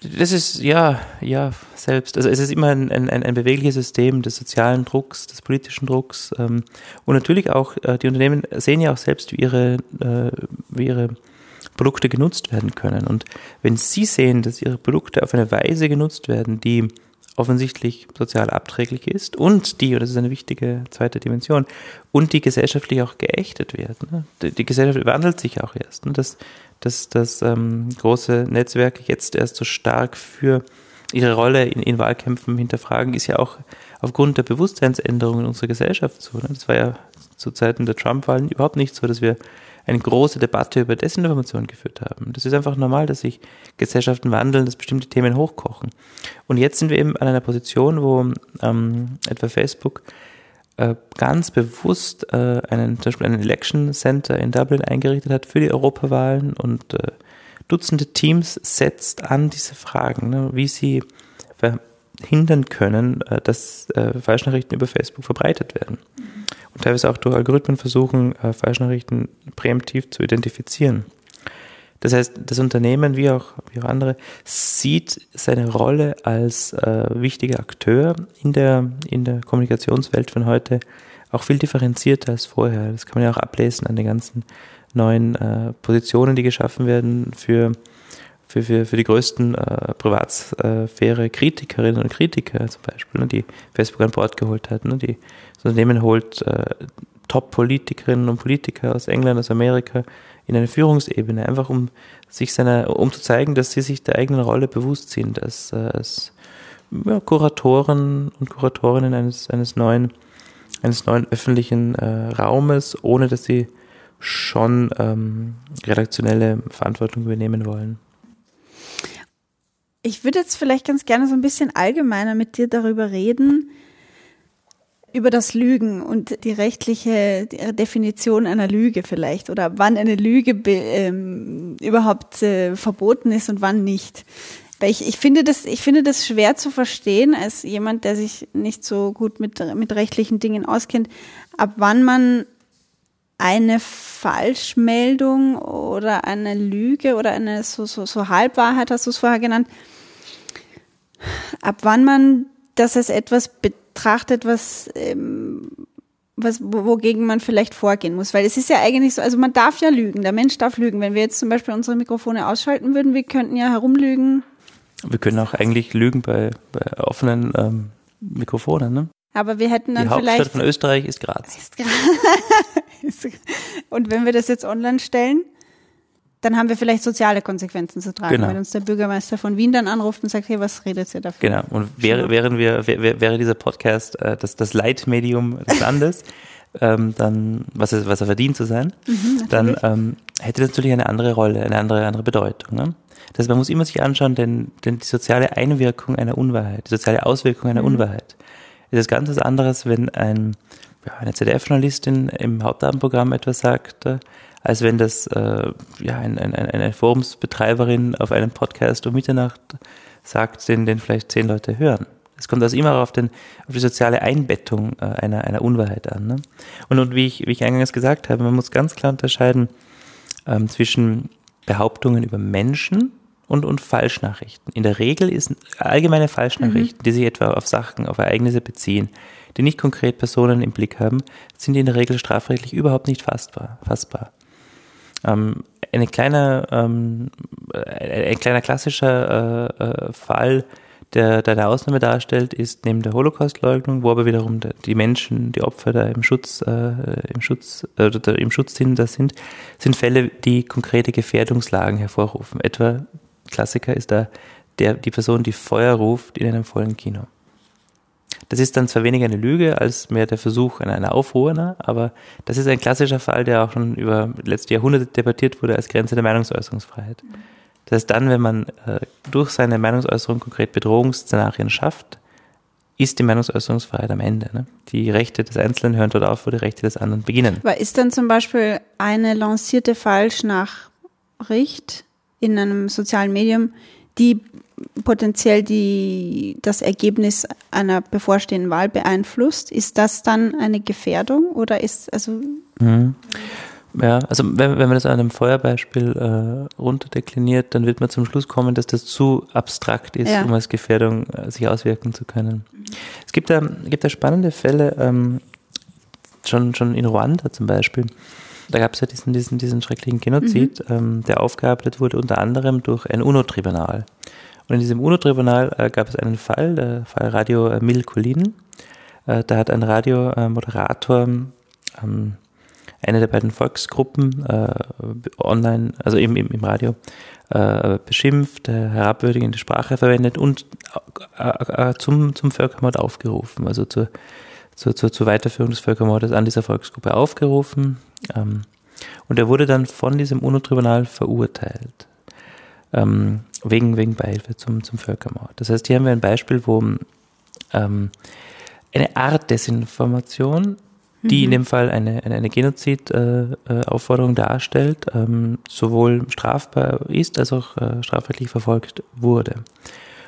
das ist, ja, ja, selbst. Also es ist immer ein, ein, ein bewegliches System des sozialen Drucks, des politischen Drucks. Ähm, und natürlich auch, äh, die Unternehmen sehen ja auch selbst, wie ihre, äh, wie ihre Produkte genutzt werden können. Und wenn sie sehen, dass ihre Produkte auf eine Weise genutzt werden, die offensichtlich sozial abträglich ist und die, und das ist eine wichtige zweite Dimension, und die gesellschaftlich auch geächtet wird. Ne? Die, die, Gesellschaft wandelt sich auch erst. Ne? Dass, dass, dass ähm, große Netzwerke jetzt erst so stark für ihre Rolle in, in Wahlkämpfen hinterfragen, ist ja auch aufgrund der Bewusstseinsänderung in unserer Gesellschaft so. Ne? Das war ja zu Zeiten der Trump-Wahlen überhaupt nicht so, dass wir eine große Debatte über Desinformation geführt haben. Das ist einfach normal, dass sich Gesellschaften wandeln, dass bestimmte Themen hochkochen. Und jetzt sind wir eben an einer Position, wo ähm, etwa Facebook äh, ganz bewusst äh, einen, zum Beispiel ein Election Center in Dublin eingerichtet hat für die Europawahlen und äh, Dutzende Teams setzt an diese Fragen, ne, wie sie verhindern können, äh, dass äh, Falschnachrichten über Facebook verbreitet werden. Mhm teilweise auch durch Algorithmen versuchen, äh, Falschnachrichten präemptiv zu identifizieren. Das heißt, das Unternehmen wie auch, wie auch andere sieht seine Rolle als äh, wichtiger Akteur in der, in der Kommunikationswelt von heute auch viel differenzierter als vorher. Das kann man ja auch ablesen an den ganzen neuen äh, Positionen, die geschaffen werden für, für, für, für die größten äh, Privatsphäre-Kritikerinnen und Kritiker zum Beispiel, ne, die Facebook an Bord geholt hat, ne, die Unternehmen holt äh, Top-Politikerinnen und Politiker aus England, aus Amerika in eine Führungsebene, einfach um sich seiner, um zu zeigen, dass sie sich der eigenen Rolle bewusst sind, als, als ja, Kuratoren und Kuratorinnen eines, eines neuen, eines neuen öffentlichen äh, Raumes, ohne dass sie schon ähm, redaktionelle Verantwortung übernehmen wollen. Ich würde jetzt vielleicht ganz gerne so ein bisschen allgemeiner mit dir darüber reden, über das Lügen und die rechtliche Definition einer Lüge vielleicht oder wann eine Lüge ähm, überhaupt äh, verboten ist und wann nicht. Weil ich, ich finde das, ich finde das schwer zu verstehen als jemand, der sich nicht so gut mit, mit rechtlichen Dingen auskennt, ab wann man eine Falschmeldung oder eine Lüge oder eine so, so, so Halbwahrheit, hast du es vorher genannt, ab wann man das als etwas betrachtet, betrachtet, was, ähm, was, wogegen man vielleicht vorgehen muss. Weil es ist ja eigentlich so, also man darf ja lügen, der Mensch darf lügen. Wenn wir jetzt zum Beispiel unsere Mikrofone ausschalten würden, wir könnten ja herumlügen. Wir können auch eigentlich lügen bei, bei offenen ähm, Mikrofonen, ne? Aber wir hätten dann Die Hauptstadt vielleicht. von Österreich ist Graz. Und wenn wir das jetzt online stellen, dann haben wir vielleicht soziale Konsequenzen zu tragen, Genau. wenn uns der Bürgermeister von Wien dann anruft und sagt, hey, was redet ihr dafür? Genau. Und wäre, wären wir, wär, wäre dieser Podcast äh, das, das Leitmedium des Landes, ähm, dann, was, es, was er verdient zu sein, dann ähm, hätte das natürlich eine andere Rolle, eine andere, andere Bedeutung. Ne? Das heißt, man muss immer sich anschauen, denn, denn die soziale Einwirkung einer Unwahrheit, die soziale Auswirkung einer Unwahrheit, ist es ganz anderes, wenn ein, ja, eine ZDF-Journalistin im Hauptabendprogramm etwas sagt, als wenn das äh, ja, ein, ein, ein, eine Forumsbetreiberin auf einem Podcast um Mitternacht sagt, den, den vielleicht zehn Leute hören. Es kommt also immer auf, den, auf die soziale Einbettung äh, einer, einer Unwahrheit an. Ne? Und, und wie, ich, wie ich eingangs gesagt habe, man muss ganz klar unterscheiden ähm, zwischen Behauptungen über Menschen und, und Falschnachrichten. In der Regel ist allgemeine Falschnachrichten, die sich etwa auf Sachen, auf Ereignisse beziehen, die nicht konkret Personen im Blick haben, sind in der Regel strafrechtlich überhaupt nicht fassbar. fassbar. Ähm, eine kleine, ähm, ein, ein kleiner klassischer äh, äh, Fall, der, der eine Ausnahme darstellt, ist neben der Holocaustleugnung, wo aber wiederum der, die Menschen, die Opfer da im Schutz, äh, im Schutz, äh, im Schutz sind, das sind, sind Fälle, die konkrete Gefährdungslagen hervorrufen. Etwa Klassiker ist da der, die Person, die Feuer ruft in einem vollen Kino. Das ist dann zwar weniger eine Lüge als mehr der Versuch einer, einer Aufruhr, ne? aber das ist ein klassischer Fall, der auch schon über letzte Jahrhunderte debattiert wurde als Grenze der Meinungsäußerungsfreiheit. Das heißt, dann, wenn man äh, durch seine Meinungsäußerung konkret Bedrohungsszenarien schafft, ist die Meinungsäußerungsfreiheit am Ende. Ne? Die Rechte des Einzelnen hören dort auf, wo die Rechte des anderen beginnen. Aber ist dann zum Beispiel eine lancierte Falschnachricht in einem sozialen Medium, die potenziell die, das Ergebnis einer bevorstehenden Wahl beeinflusst, ist das dann eine Gefährdung oder ist, also, Ja, also wenn, wenn man das an einem Feuerbeispiel äh, runterdekliniert, dann wird man zum Schluss kommen, dass das zu abstrakt ist, Ja. um als Gefährdung äh, sich auswirken zu können. Es gibt da, gibt da spannende Fälle, ähm, schon, schon in Ruanda zum Beispiel. Da gab es ja diesen, diesen, diesen schrecklichen Genozid, ähm, der aufgearbeitet wurde unter anderem durch ein UNO-Tribunal. Und in diesem UNO-Tribunal äh, gab es einen Fall, der Fall Radio äh, Mil Colin. Äh, da hat ein Radiomoderator ähm, eine der beiden Volksgruppen äh, online, also im, im, im Radio, äh, beschimpft, äh, herabwürdigende Sprache verwendet und zum, zum Völkermord aufgerufen, also zur, zur, zur, zur Weiterführung des Völkermordes an dieser Volksgruppe aufgerufen. Ähm, und er wurde dann von diesem UNO-Tribunal verurteilt. Ähm, wegen, wegen Beihilfe zum, zum Völkermord. Das heißt, hier haben wir ein Beispiel, wo ähm, eine Art Desinformation, die in dem Fall eine, eine, eine Genozid-Aufforderung darstellt, ähm, sowohl strafbar ist als auch äh, strafrechtlich verfolgt wurde.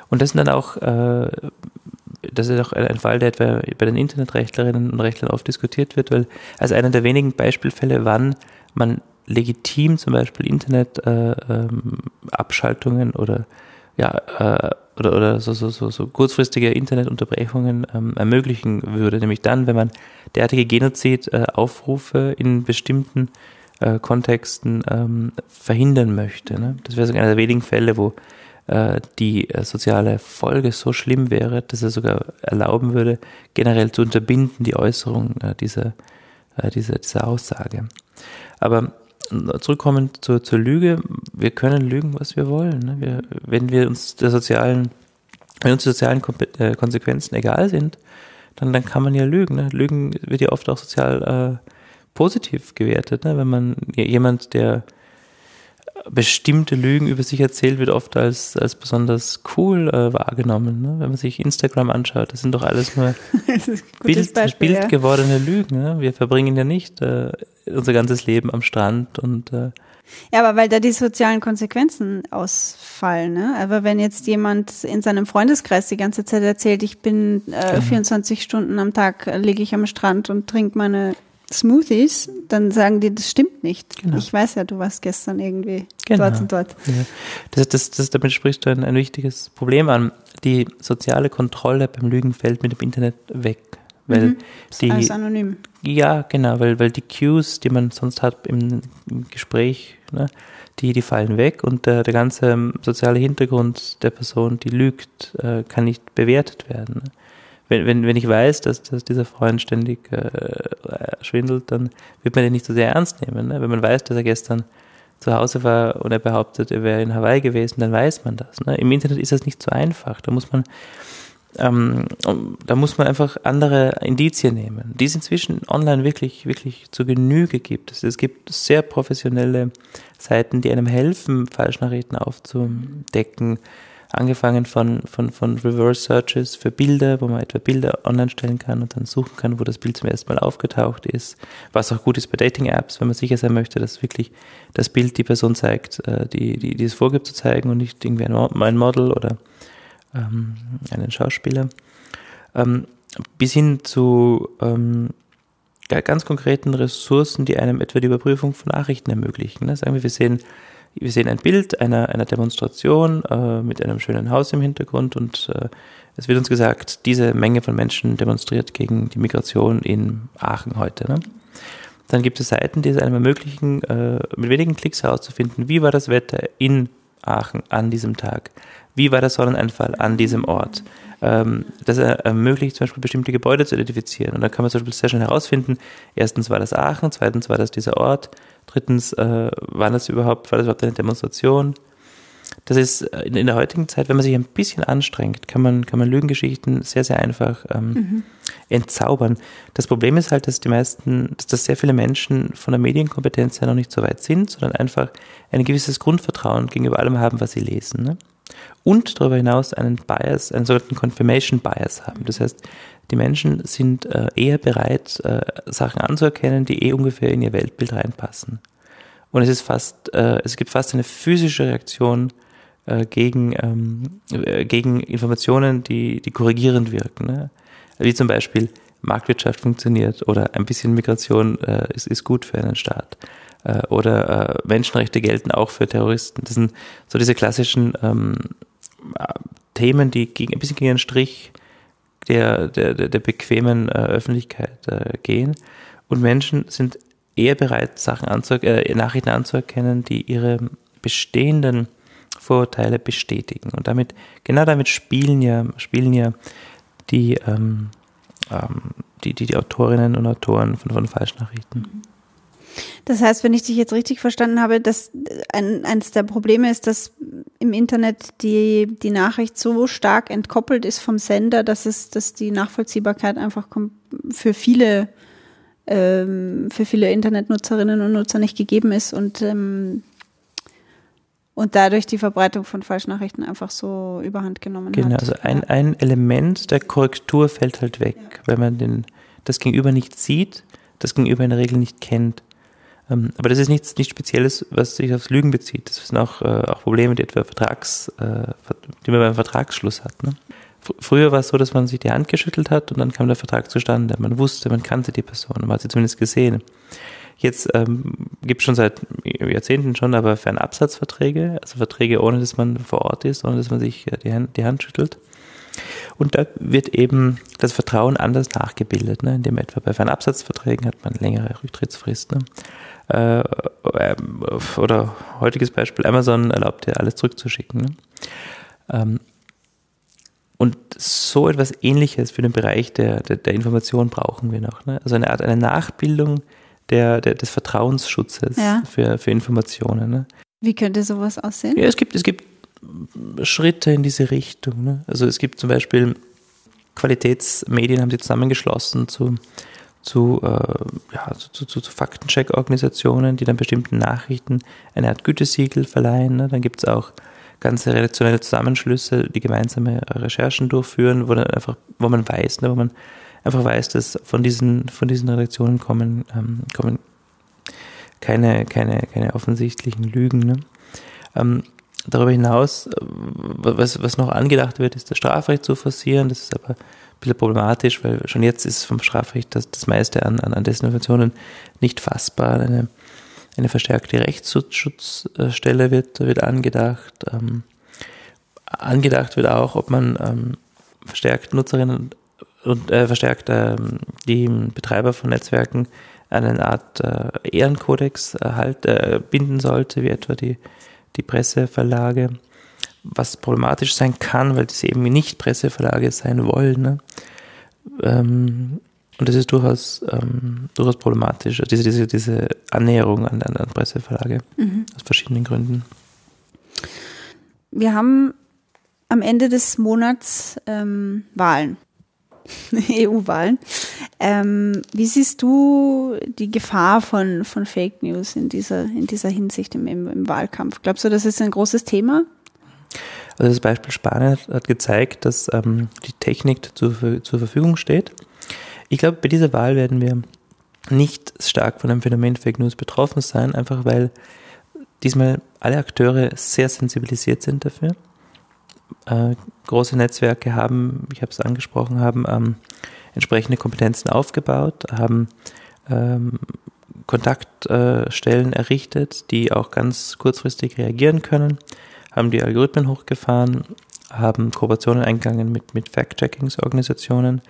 Und das sind dann auch, äh, das ist auch ein Fall, der etwa bei den Internetrechtlerinnen und Rechtlern oft diskutiert wird, weil als einer der wenigen Beispielfälle, wann man legitim zum Beispiel Internetabschaltungen oder ja, äh, oder, oder so, so, so, so kurzfristige Internetunterbrechungen ähm, ermöglichen würde, nämlich dann, wenn man derartige Genozid-Aufrufe in bestimmten äh, Kontexten ähm, verhindern möchte. Ne? Das wäre so einer der wenigen Fälle, wo äh, die äh, soziale Folge so schlimm wäre, dass er sogar erlauben würde, generell zu unterbinden die Äußerung äh, dieser, dieser, dieser Aussage. Aber zurückkommend zur, zur Lüge, wir können lügen, was wir wollen. Ne? Wir, wenn wir uns der sozialen, wenn uns die sozialen Konsequenzen egal sind, dann, dann kann man ja lügen. Ne? Lügen wird ja oft auch sozial positiv gewertet. Ne? Wenn man jemand, der bestimmte Lügen über sich erzählt, wird oft als, als besonders cool äh, wahrgenommen. Ne? Wenn man sich Instagram anschaut, das sind doch alles nur gutes Bild, ja. bildgewordene Lügen. Ne? Wir verbringen ja nicht äh, unser ganzes Leben am Strand und äh, Ja, aber weil da die sozialen Konsequenzen ausfallen. Ne? Aber wenn jetzt jemand in seinem Freundeskreis die ganze Zeit erzählt, ich bin äh, Genau. 24 Stunden am Tag äh, liege ich am Strand und trinke meine Smoothies, dann sagen die, das stimmt nicht. Genau. Ich weiß ja, du warst gestern irgendwie Genau. dort und dort. Ja. Das, das, das, damit sprichst du ein, ein wichtiges Problem an. Die soziale Kontrolle beim Lügen fällt mit dem Internet weg. Weil die, Alles anonym. ja, genau, weil, weil die Cues, die man sonst hat im, im Gespräch, ne, die, die fallen weg und der, der ganze ähm, soziale Hintergrund der Person, die lügt, äh, kann nicht bewertet werden. Ne? Wenn, wenn, wenn ich weiß, dass, dass dieser Freund ständig äh, schwindelt, dann wird man den nicht so sehr ernst nehmen. Ne? Wenn man weiß, dass er gestern zu Hause war und er behauptet, er wäre in Hawaii gewesen, dann weiß man das. Ne? Im Internet ist das nicht so einfach. Da muss man ähm, da muss man einfach andere Indizien nehmen, die es inzwischen online wirklich, wirklich zu Genüge gibt. Es gibt sehr professionelle Seiten, die einem helfen, Falschnachrichten aufzudecken. Angefangen von, von, von Reverse Searches für Bilder, wo man etwa Bilder online stellen kann und dann suchen kann, wo das Bild zum ersten Mal aufgetaucht ist. Was auch gut ist bei Dating-Apps, wenn man sicher sein möchte, dass wirklich das Bild die Person zeigt, äh, die, die, die es vorgibt zu zeigen und nicht irgendwie ein Model oder ähm, einen Schauspieler, ähm, bis hin zu ähm, ganz konkreten Ressourcen, die einem etwa die Überprüfung von Nachrichten ermöglichen. Ne? Sagen wir, wir sehen, wir sehen ein Bild einer, einer Demonstration äh, mit einem schönen Haus im Hintergrund und äh, es wird uns gesagt, diese Menge von Menschen demonstriert gegen die Migration in Aachen heute. Ne? Dann gibt es Seiten, die es einem ermöglichen, äh, mit wenigen Klicks herauszufinden, wie war das Wetter in Aachen an diesem Tag wie war der Sonneneinfall an diesem Ort. Ähm, das ermöglicht zum Beispiel bestimmte Gebäude zu identifizieren. Und da kann man zum Beispiel sehr schnell herausfinden, erstens war das Aachen, zweitens war das dieser Ort, drittens äh, war das überhaupt, war das überhaupt eine Demonstration. Das ist äh, in, in, der heutigen Zeit, wenn man sich ein bisschen anstrengt, kann man, kann man Lügengeschichten sehr, sehr einfach ähm, mhm. entzaubern. Das Problem ist halt, dass die meisten, dass, dass sehr viele Menschen von der Medienkompetenz her noch nicht so weit sind, sondern einfach ein gewisses Grundvertrauen gegenüber allem haben, was sie lesen. Ne? Und darüber hinaus einen Bias, einen sogenannten Confirmation Bias haben. Das heißt, die Menschen sind äh, eher bereit, äh, Sachen anzuerkennen, die eh ungefähr in ihr Weltbild reinpassen. Und es ist fast, äh, es gibt fast eine physische Reaktion gegen, ähm, äh, gegen Informationen, die, die korrigierend wirken. Ne? Wie zum Beispiel, Marktwirtschaft funktioniert oder ein bisschen Migration ist, ist gut für einen Staat äh, oder äh, Menschenrechte gelten auch für Terroristen. Das sind so diese klassischen ähm, Themen, die gegen, ein bisschen gegen den Strich der, der, der bequemen äh, Öffentlichkeit äh, gehen. Und Menschen sind eher bereit, Sachen anzu äh, Nachrichten anzuerkennen, die ihre bestehenden Vorurteile bestätigen. Und damit, genau damit spielen ja, spielen ja die, ähm, ähm, die, die, die Autorinnen und Autoren von, von Falschnachrichten. Mhm. Das heißt, wenn ich dich jetzt richtig verstanden habe, dass ein, eines der Probleme ist, dass im Internet die, die Nachricht so stark entkoppelt ist vom Sender, dass es, dass die Nachvollziehbarkeit einfach für viele, ähm, für viele Internetnutzerinnen und Nutzer nicht gegeben ist und, ähm, und dadurch die Verbreitung von Falschnachrichten einfach so überhand genommen genau, hat. Genau, also ein, ein Element der Korrektur fällt halt weg, ja. wenn man den, das Gegenüber nicht sieht, das Gegenüber in der Regel nicht kennt. Ähm, aber das ist nichts, nichts Spezielles, was sich aufs Lügen bezieht. Das sind auch, äh, auch Probleme, die etwa Vertrags, äh, die man beim Vertragsschluss hat. Ne? Früher war es so, dass man sich die Hand geschüttelt hat und dann kam der Vertrag zustande. Man wusste, man kannte die Person, man hat sie zumindest gesehen. Jetzt ähm, gibt es schon seit Jahrzehnten schon aber Fernabsatzverträge, also Verträge, ohne dass man vor Ort ist, ohne dass man sich äh, die Hand, die Hand schüttelt. Und da wird eben das Vertrauen anders nachgebildet, ne? indem etwa bei Fernabsatzverträgen hat man längere Rücktrittsfrist. Ne? Äh, ähm, oder heutiges Beispiel, Amazon erlaubt dir alles zurückzuschicken. Ne? Ähm, und so etwas ähnliches für den Bereich der, der, der Information brauchen wir noch. Ne? Also eine Art eine Nachbildung der, der, des Vertrauensschutzes ja. für, für Informationen. Ne? Wie könnte sowas aussehen? Ja, es gibt, es gibt Schritte in diese Richtung. Ne? Also es gibt zum Beispiel Qualitätsmedien haben sie zusammengeschlossen zu zu, äh, ja, zu, zu, zu Faktencheck-Organisationen, die dann bestimmten Nachrichten eine Art Gütesiegel verleihen. Ne? Dann gibt es auch ganze redaktionelle Zusammenschlüsse, die gemeinsame Recherchen durchführen, wo, dann einfach, wo man weiß, ne? wo man einfach weiß, dass von diesen, von diesen Redaktionen kommen, ähm, kommen keine, keine, keine offensichtlichen Lügen. Ne? Ähm, darüber hinaus, äh, was, was noch angedacht wird, ist das Strafrecht zu forcieren. Das ist aber bisschen problematisch, weil schon jetzt ist vom Strafrecht das, das meiste an, an, an Desinformationen nicht fassbar. Eine, eine verstärkte Rechtsschutzstelle wird, wird angedacht. Ähm, angedacht wird auch, ob man ähm, verstärkt Nutzerinnen und äh, verstärkt äh, die Betreiber von Netzwerken eine Art äh, Ehrenkodex halt, binden sollte, wie etwa die, die Presseverlage was problematisch sein kann, weil das eben nicht Presseverlage sein wollen. Ne? Ähm, Und das ist durchaus, ähm, durchaus problematisch, diese, diese, diese Annäherung an, an, an Presseverlage Mhm. aus verschiedenen Gründen. Wir haben am Ende des Monats ähm, Wahlen, EU-Wahlen. Ähm, wie siehst du die Gefahr von, von Fake News in dieser, in dieser Hinsicht im, im, im Wahlkampf? Glaubst du, das ist ein großes Thema? Also das Beispiel Spanien hat, gezeigt, dass ähm, die Technik zur, zur Verfügung steht. Ich glaube, bei dieser Wahl werden wir nicht stark von dem Phänomen Fake News betroffen sein, einfach weil diesmal alle Akteure sehr sensibilisiert sind dafür. Äh, große Netzwerke haben, ich habe es angesprochen, haben ähm, entsprechende Kompetenzen aufgebaut, haben ähm, Kontaktstellen errichtet, die auch ganz kurzfristig reagieren können, haben die Algorithmen hochgefahren, haben Kooperationen eingegangen mit, mit Fact-Checkings-Organisationen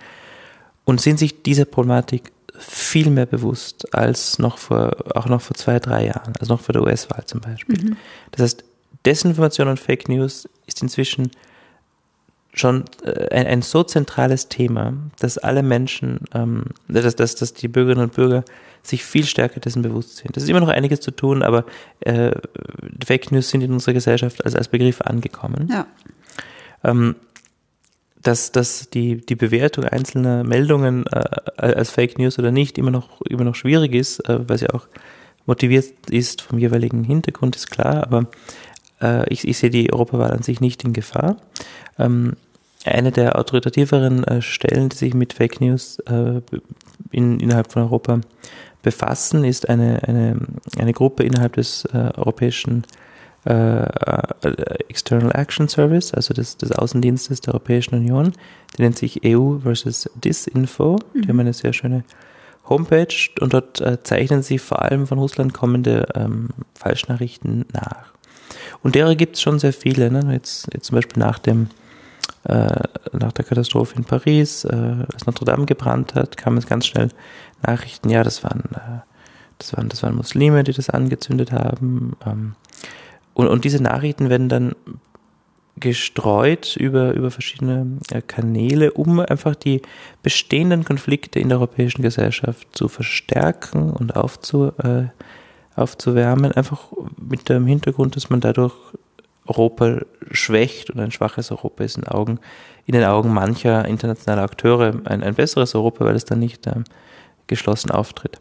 und sind sich dieser Problematik viel mehr bewusst als noch vor, auch noch vor zwei, drei Jahren, also noch vor der US-Wahl zum Beispiel. Das heißt, Desinformation und Fake News ist inzwischen schon äh, ein, ein so zentrales Thema, dass alle Menschen, ähm, dass, dass, dass die Bürgerinnen und Bürger sich viel stärker dessen bewusst sind. Es ist immer noch einiges zu tun, aber äh, Fake News sind in unserer Gesellschaft als, als Begriff angekommen. Ja. Ähm, dass, dass die, die Bewertung einzelner Meldungen äh, als Fake News oder nicht immer noch, immer noch schwierig ist, äh, weil sie auch motiviert ist vom jeweiligen Hintergrund, ist klar, aber äh, ich, ich sehe die Europawahl an sich nicht in Gefahr. Ähm, eine der autoritativeren äh, Stellen, die sich mit Fake News äh, in, innerhalb von Europa befassen, ist eine, eine, eine Gruppe innerhalb des äh, europäischen äh, äh, External Action Service, also des, des Außendienstes der Europäischen Union. Die nennt sich EU versus Disinfo. Die haben eine sehr schöne Homepage und dort äh, zeichnen sie vor allem von Russland kommende ähm, Falschnachrichten nach. Und derer gibt es schon sehr viele. Ne? Jetzt, jetzt zum Beispiel nach dem äh, nach der Katastrophe in Paris, äh, als Notre Dame gebrannt hat, kamen es ganz schnell Nachrichten, ja, das waren, äh, das waren, das waren Muslime, die das angezündet haben. Ähm, und, und diese Nachrichten werden dann gestreut über, über verschiedene äh, Kanäle, um einfach die bestehenden Konflikte in der europäischen Gesellschaft zu verstärken und aufzu, äh, aufzuwärmen, einfach mit dem Hintergrund, dass man dadurch Europa schwächt und ein schwaches Europa ist in, Augen, in den Augen mancher internationaler Akteure ein, ein besseres Europa, weil es dann nicht ähm, geschlossen auftritt.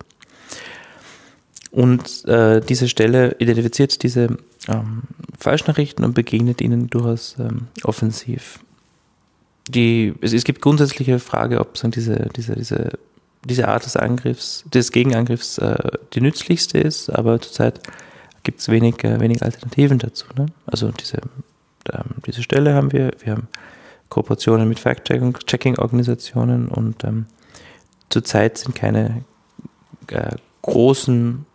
Und äh, diese Stelle identifiziert diese ähm, Falschnachrichten und begegnet ihnen durchaus ähm, offensiv. Die, es, es gibt grundsätzliche Frage, ob so diese, diese, diese, diese Art des Angriffs, des Gegenangriffs äh, die nützlichste ist, aber zurzeit gibt es wenig, äh, wenig Alternativen dazu. Ne? Also diese, ähm, diese Stelle haben wir, wir haben Kooperationen mit Fact-Checking-Organisationen und ähm, zurzeit sind keine äh, großen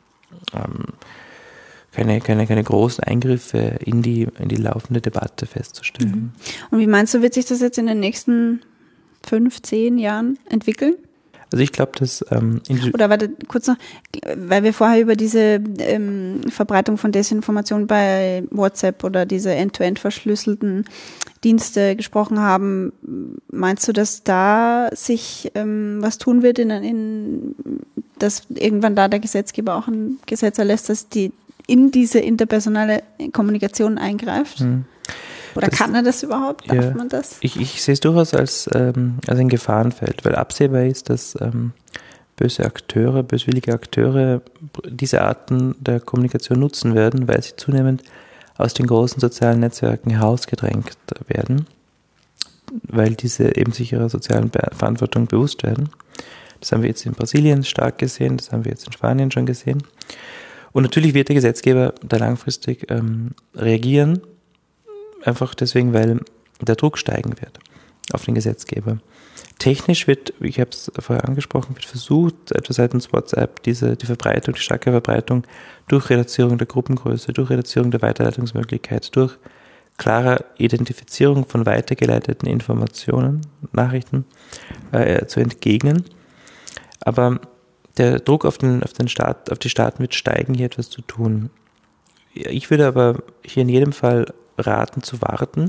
ähm, keine, keine, keine großen Eingriffe in die, in die laufende Debatte festzustellen. Und wie meinst du, wird sich das jetzt in den nächsten fünf, zehn Jahren entwickeln? Also ich glaube, dass ähm, Oder warte, kurz noch, weil wir vorher über diese ähm, Verbreitung von Desinformation bei WhatsApp oder diese end-to-end verschlüsselten Dienste gesprochen haben, meinst du, dass da sich ähm, was tun wird, in, in, dass irgendwann da der Gesetzgeber auch ein Gesetz erlässt, dass die in diese interpersonale Kommunikation eingreift? Hm. Oder Das- kann er das überhaupt? Darf Ja. man das? ich, ich sehe es durchaus als, ähm, als ein Gefahrenfeld, weil absehbar ist, dass ähm, böse Akteure, böswillige Akteure diese Arten der Kommunikation nutzen werden, weil sie zunehmend aus den großen sozialen Netzwerken herausgedrängt werden, weil diese eben sich ihrer sozialen Verantwortung bewusst werden. Das haben wir jetzt in Brasilien stark gesehen, das haben wir jetzt in Spanien schon gesehen. Und natürlich wird der Gesetzgeber da langfristig ähm, reagieren, einfach deswegen, weil der Druck steigen wird auf den Gesetzgeber. Technisch wird, ich habe es vorher angesprochen, wird versucht, etwa seitens WhatsApp, diese, die Verbreitung, die starke Verbreitung durch Reduzierung der Gruppengröße, durch Reduzierung der Weiterleitungsmöglichkeit, durch klare Identifizierung von weitergeleiteten Informationen, Nachrichten äh, zu entgegnen. Aber der Druck auf, den, auf, den Staat, auf die Staaten wird steigen, hier etwas zu tun. Ich würde aber hier in jedem Fall raten zu warten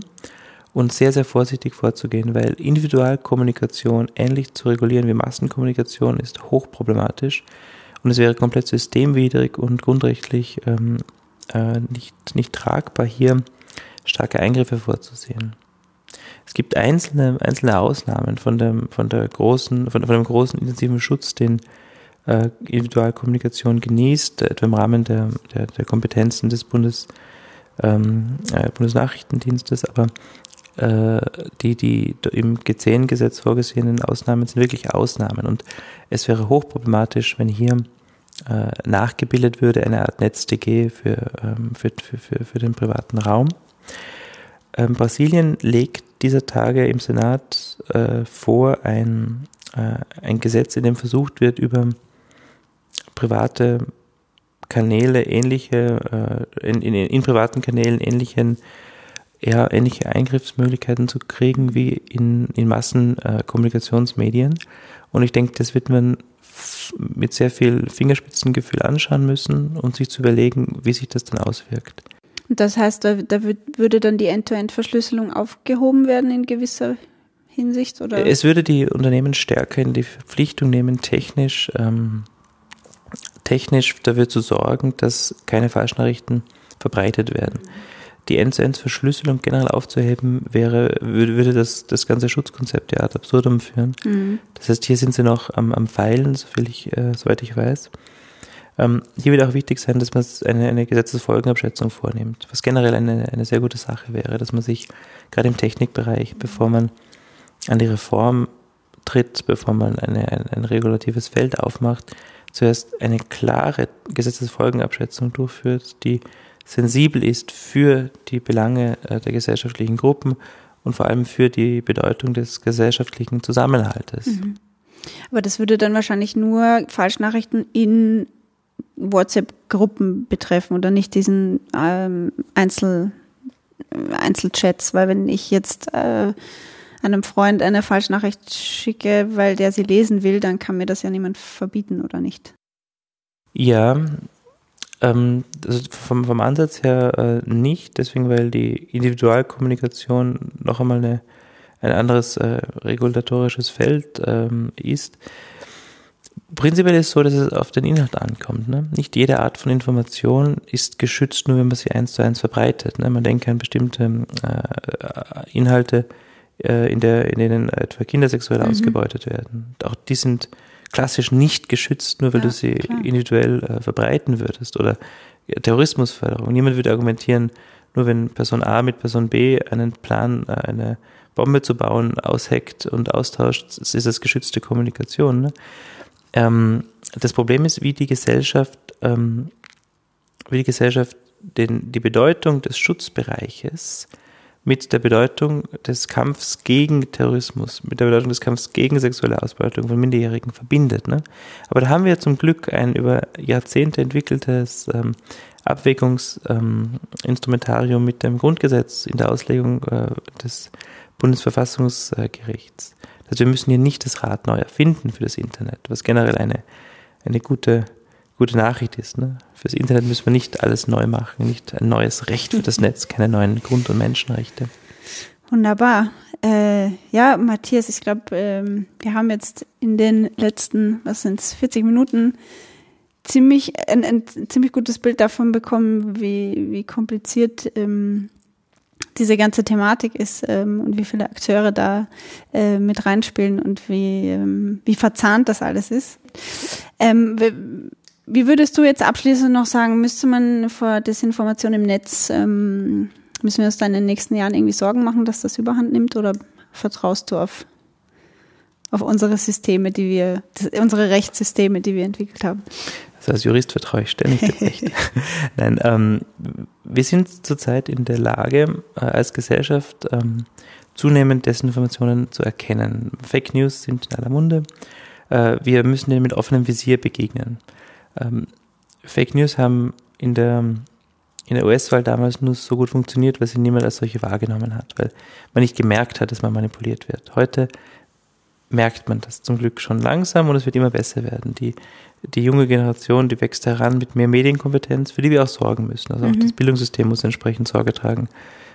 und sehr, sehr vorsichtig vorzugehen, weil Individualkommunikation ähnlich zu regulieren wie Massenkommunikation ist hochproblematisch und es wäre komplett systemwidrig und grundrechtlich ähm, äh, nicht, nicht tragbar, hier starke Eingriffe vorzusehen. Es gibt einzelne, einzelne Ausnahmen von dem, von der großen, von, von dem großen intensiven Schutz, den äh, Individualkommunikation genießt, etwa im Rahmen der, der, der Kompetenzen des Bundes, ähm, äh, Bundesnachrichtendienstes, aber äh, die, die im G10-Gesetz vorgesehenen Ausnahmen sind wirklich Ausnahmen. Und es wäre hochproblematisch, wenn hier äh, nachgebildet würde, eine Art NetzDG für, ähm, für, für, für, für den privaten Raum. Ähm, Brasilien legt dieser Tage im Senat äh, vor ein, äh, ein Gesetz, in dem versucht wird, über private Kanäle ähnliche, äh, in, in, in privaten Kanälen ähnlichen eher ähnliche Eingriffsmöglichkeiten zu kriegen wie in, in Massenkommunikationsmedien. Und ich denke, das wird man mit sehr viel Fingerspitzengefühl anschauen müssen und sich zu überlegen, wie sich das dann auswirkt. Das heißt, da, da würde dann die End-to-End-Verschlüsselung aufgehoben werden in gewisser Hinsicht? Oder? Es würde die Unternehmen stärker in die Verpflichtung nehmen, technisch, ähm, technisch dafür zu sorgen, dass keine Falschnachrichten verbreitet werden. Die End-zu-End-Verschlüsselung generell aufzuheben, wäre, würde, würde das, das ganze Schutzkonzept ja ad absurdum führen. Mhm. Das heißt, hier sind sie noch am, am Feilen, soviel ich, äh, soweit ich weiß. Ähm, hier wird auch wichtig sein, dass man eine, eine Gesetzesfolgenabschätzung vornimmt, was generell eine, eine sehr gute Sache wäre, dass man sich gerade im Technikbereich, bevor man an die Reform tritt, bevor man eine, ein, ein regulatives Feld aufmacht, zuerst eine klare Gesetzesfolgenabschätzung durchführt, die sensibel ist für die Belange äh, der gesellschaftlichen Gruppen und vor allem für die Bedeutung des gesellschaftlichen Zusammenhaltes. Mhm. Aber das würde dann wahrscheinlich nur Falschnachrichten in WhatsApp-Gruppen betreffen oder nicht diesen ähm, Einzel, Einzelchats, weil wenn ich jetzt äh, einem Freund eine Falschnachricht schicke, weil der sie lesen will, dann kann mir das ja niemand verbieten, oder nicht? Ja, ähm, also vom, vom Ansatz her äh, nicht, deswegen, weil die Individualkommunikation noch einmal eine, ein anderes äh, regulatorisches Feld ähm, ist. Prinzipiell ist es so, dass es auf den Inhalt ankommt. Ne? Nicht jede Art von Information ist geschützt, nur wenn man sie eins zu eins verbreitet. Ne? Man denkt an bestimmte äh, Inhalte, äh, in, der, in denen etwa Kinder sexuell mhm. ausgebeutet werden. Auch die sind klassisch nicht geschützt, nur weil ja, du sie klar. individuell äh, verbreiten würdest. Oder Terrorismusförderung. Niemand würde argumentieren, nur wenn Person A mit Person B einen Plan, äh, eine Bombe zu bauen, ausheckt und austauscht, ist das geschützte Kommunikation. Ne? Ähm, das Problem ist, wie die Gesellschaft, ähm, wie die Gesellschaft den, die Bedeutung des Schutzbereiches mit der Bedeutung des Kampfs gegen Terrorismus, mit der Bedeutung des Kampfs gegen sexuelle Ausbeutung von Minderjährigen verbindet. Ne? Aber da haben wir zum Glück ein über Jahrzehnte entwickeltes ähm, Abwägungsinstrumentarium ähm, mit dem Grundgesetz in der Auslegung äh, des Bundesverfassungsgerichts. Also wir müssen hier nicht das Rad neu erfinden für das Internet, was generell eine, eine gute gute Nachricht ist. Ne? Fürs Internet müssen wir nicht alles neu machen, nicht ein neues Recht für das Netz, keine neuen Grund- und Menschenrechte. Wunderbar. Äh, ja, Matthias, ich glaube, ähm, wir haben jetzt in den letzten, was sind es, 40 Minuten ziemlich ein, ein, ziemlich gutes Bild davon bekommen, wie, wie kompliziert ähm, diese ganze Thematik ist ähm, und wie viele Akteure da äh, mit reinspielen und wie, ähm, wie verzahnt das alles ist. Ähm, wie würdest du jetzt abschließend noch sagen, müsste man vor Desinformation im Netz, ähm, müssen wir uns da in den nächsten Jahren irgendwie Sorgen machen, dass das überhand nimmt oder vertraust du auf, auf unsere Systeme, die wir, unsere Rechtssysteme, die wir entwickelt haben? Also als Jurist vertraue ich ständig dem Recht. Nein, ähm, wir sind zurzeit in der Lage, äh, als Gesellschaft ähm, zunehmend Desinformationen zu erkennen. Fake News sind in aller Munde. Äh, wir müssen denen mit offenem Visier begegnen. Ähm, Fake News haben in der, in der US-Wahl damals nur so gut funktioniert, weil sie niemand als solche wahrgenommen hat, weil man nicht gemerkt hat, dass man manipuliert wird. Heute merkt man das zum Glück schon langsam und es wird immer besser werden. Die, die junge Generation, die wächst heran mit mehr Medienkompetenz, für die wir auch sorgen müssen. Also auch mhm. das Bildungssystem muss entsprechend Sorge tragen,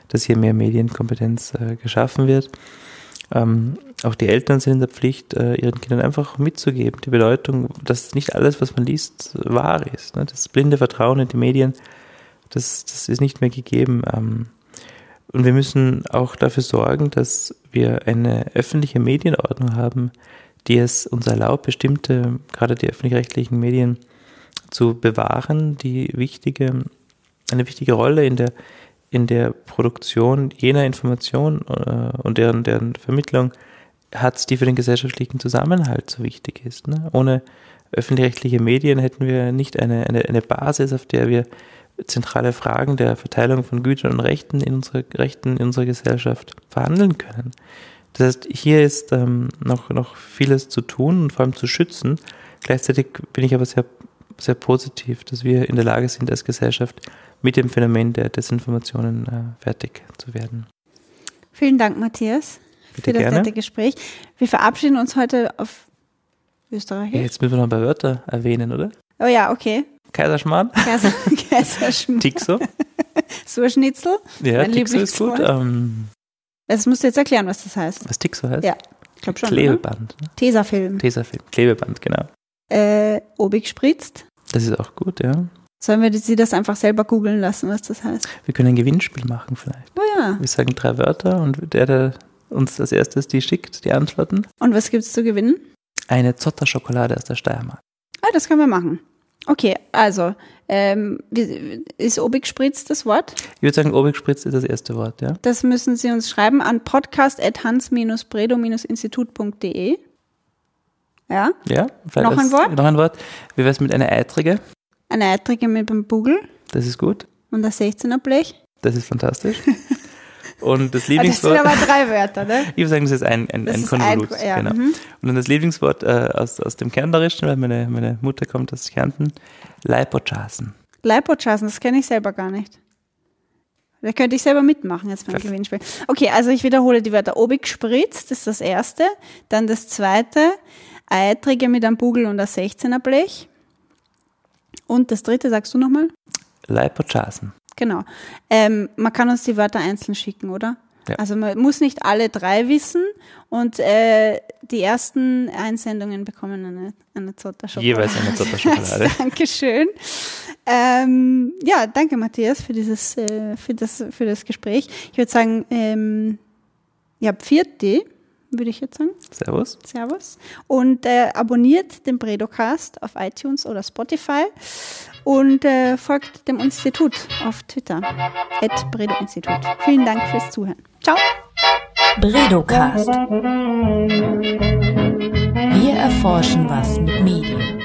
dass hier mehr Medienkompetenz äh, geschaffen wird. Ähm, auch die Eltern sind in der Pflicht, äh, ihren Kindern einfach mitzugeben, die Bedeutung, dass nicht alles, was man liest, wahr ist. Ne? Das blinde Vertrauen in die Medien, das, das ist nicht mehr gegeben. Ähm, und wir müssen auch dafür sorgen, dass wir eine öffentliche Medienordnung haben, die es uns erlaubt, bestimmte, gerade die öffentlich-rechtlichen Medien zu bewahren, die wichtige, eine wichtige Rolle in der in der Produktion jener Information äh, und deren, deren Vermittlung hat, die für den gesellschaftlichen Zusammenhalt so wichtig ist. Ne? Ohne öffentlich-rechtliche Medien hätten wir nicht eine, eine, eine Basis, auf der wir zentrale Fragen der Verteilung von Gütern und Rechten in unserer, Rechten in unserer Gesellschaft verhandeln können. Das heißt, hier ist ähm, noch, noch vieles zu tun und vor allem zu schützen. Gleichzeitig bin ich aber sehr, sehr positiv, dass wir in der Lage sind, als Gesellschaft mit dem Phänomen der Desinformationen äh, fertig zu werden. Vielen Dank, Matthias, Bitte für das gerne. nette Gespräch. Wir verabschieden uns heute auf Österreich. Ja, jetzt müssen wir noch ein paar Wörter erwähnen, oder? Oh ja, okay. Kaiserschmarrn, Kaiser, Kaiserschmarrn. Tixo. Surschnitzel. Ja, Mein Tixo ist gut. Ähm, Das musst du jetzt erklären, was das heißt. was Tixo heißt? Ja, ich glaube schon. Klebeband. Ne? Tesafilm. Tesafilm. Klebeband, genau. Äh, Obig spritzt. Das ist auch gut, ja. Sollen wir sie das einfach selber googeln lassen, was das heißt? Wir können ein Gewinnspiel machen vielleicht. Oh ja. Wir sagen drei Wörter und der, der uns als erstes die schickt, die Antworten, Und was gibt's zu gewinnen? eine Zotter-Schokolade aus der Steiermark. Ah, das können wir machen. Okay, also, ähm, ist Obig spritzt das Wort? Ich würde sagen, Obig spritzt ist das erste Wort, ja. Das müssen Sie uns schreiben an podcast.hans-bredo-institut.de. Ja, Ja, vielleicht Noch ein Wort? Noch ein Wort. Wie wäre es mit einer Eitrige? Eine Eitrige mit dem Bugel Das ist gut. und ein 16er Blech. Das ist fantastisch. Und das Ah, das sind Lieblingswort. aber drei Wörter, ne? Ich würde sagen, das ist ein, ein, Das ein ein- Konvolut. ja, genau. mhm. Und dann das Lieblingswort äh, aus, aus dem Kärntnerischen, weil meine, meine Mutter kommt aus Kärnten, Leipochasen. Leipochasen, das kenne ich selber gar nicht. Da könnte ich selber mitmachen jetzt beim Perfekt. Gewinnspiel. Okay, also ich wiederhole die Wörter. Obig spritzt, das ist das erste. Dann das zweite, Eitrige mit einem Bugel und ein 16er Blech. Und das dritte, sagst du nochmal? Leipochasen. Genau. Ähm, man kann uns die Wörter einzeln schicken, oder? Ja. Also man muss nicht alle drei wissen und äh, die ersten Einsendungen bekommen eine, eine Zotter-Schokolade. Jeweils eine Zotter-Schokolade. Dankeschön. Ähm, ja, danke Matthias für dieses, äh, für das, für das Gespräch. Ich würde sagen, ähm, ja, Pfirti, würde ich jetzt sagen. Servus. Servus. Und äh, abonniert den Bredocast auf iTunes oder Spotify und äh, folgt dem Institut auf Twitter, at Bredo Institut. Vielen Dank fürs Zuhören. Ciao. Bredocast. Wir erforschen was mit Medien.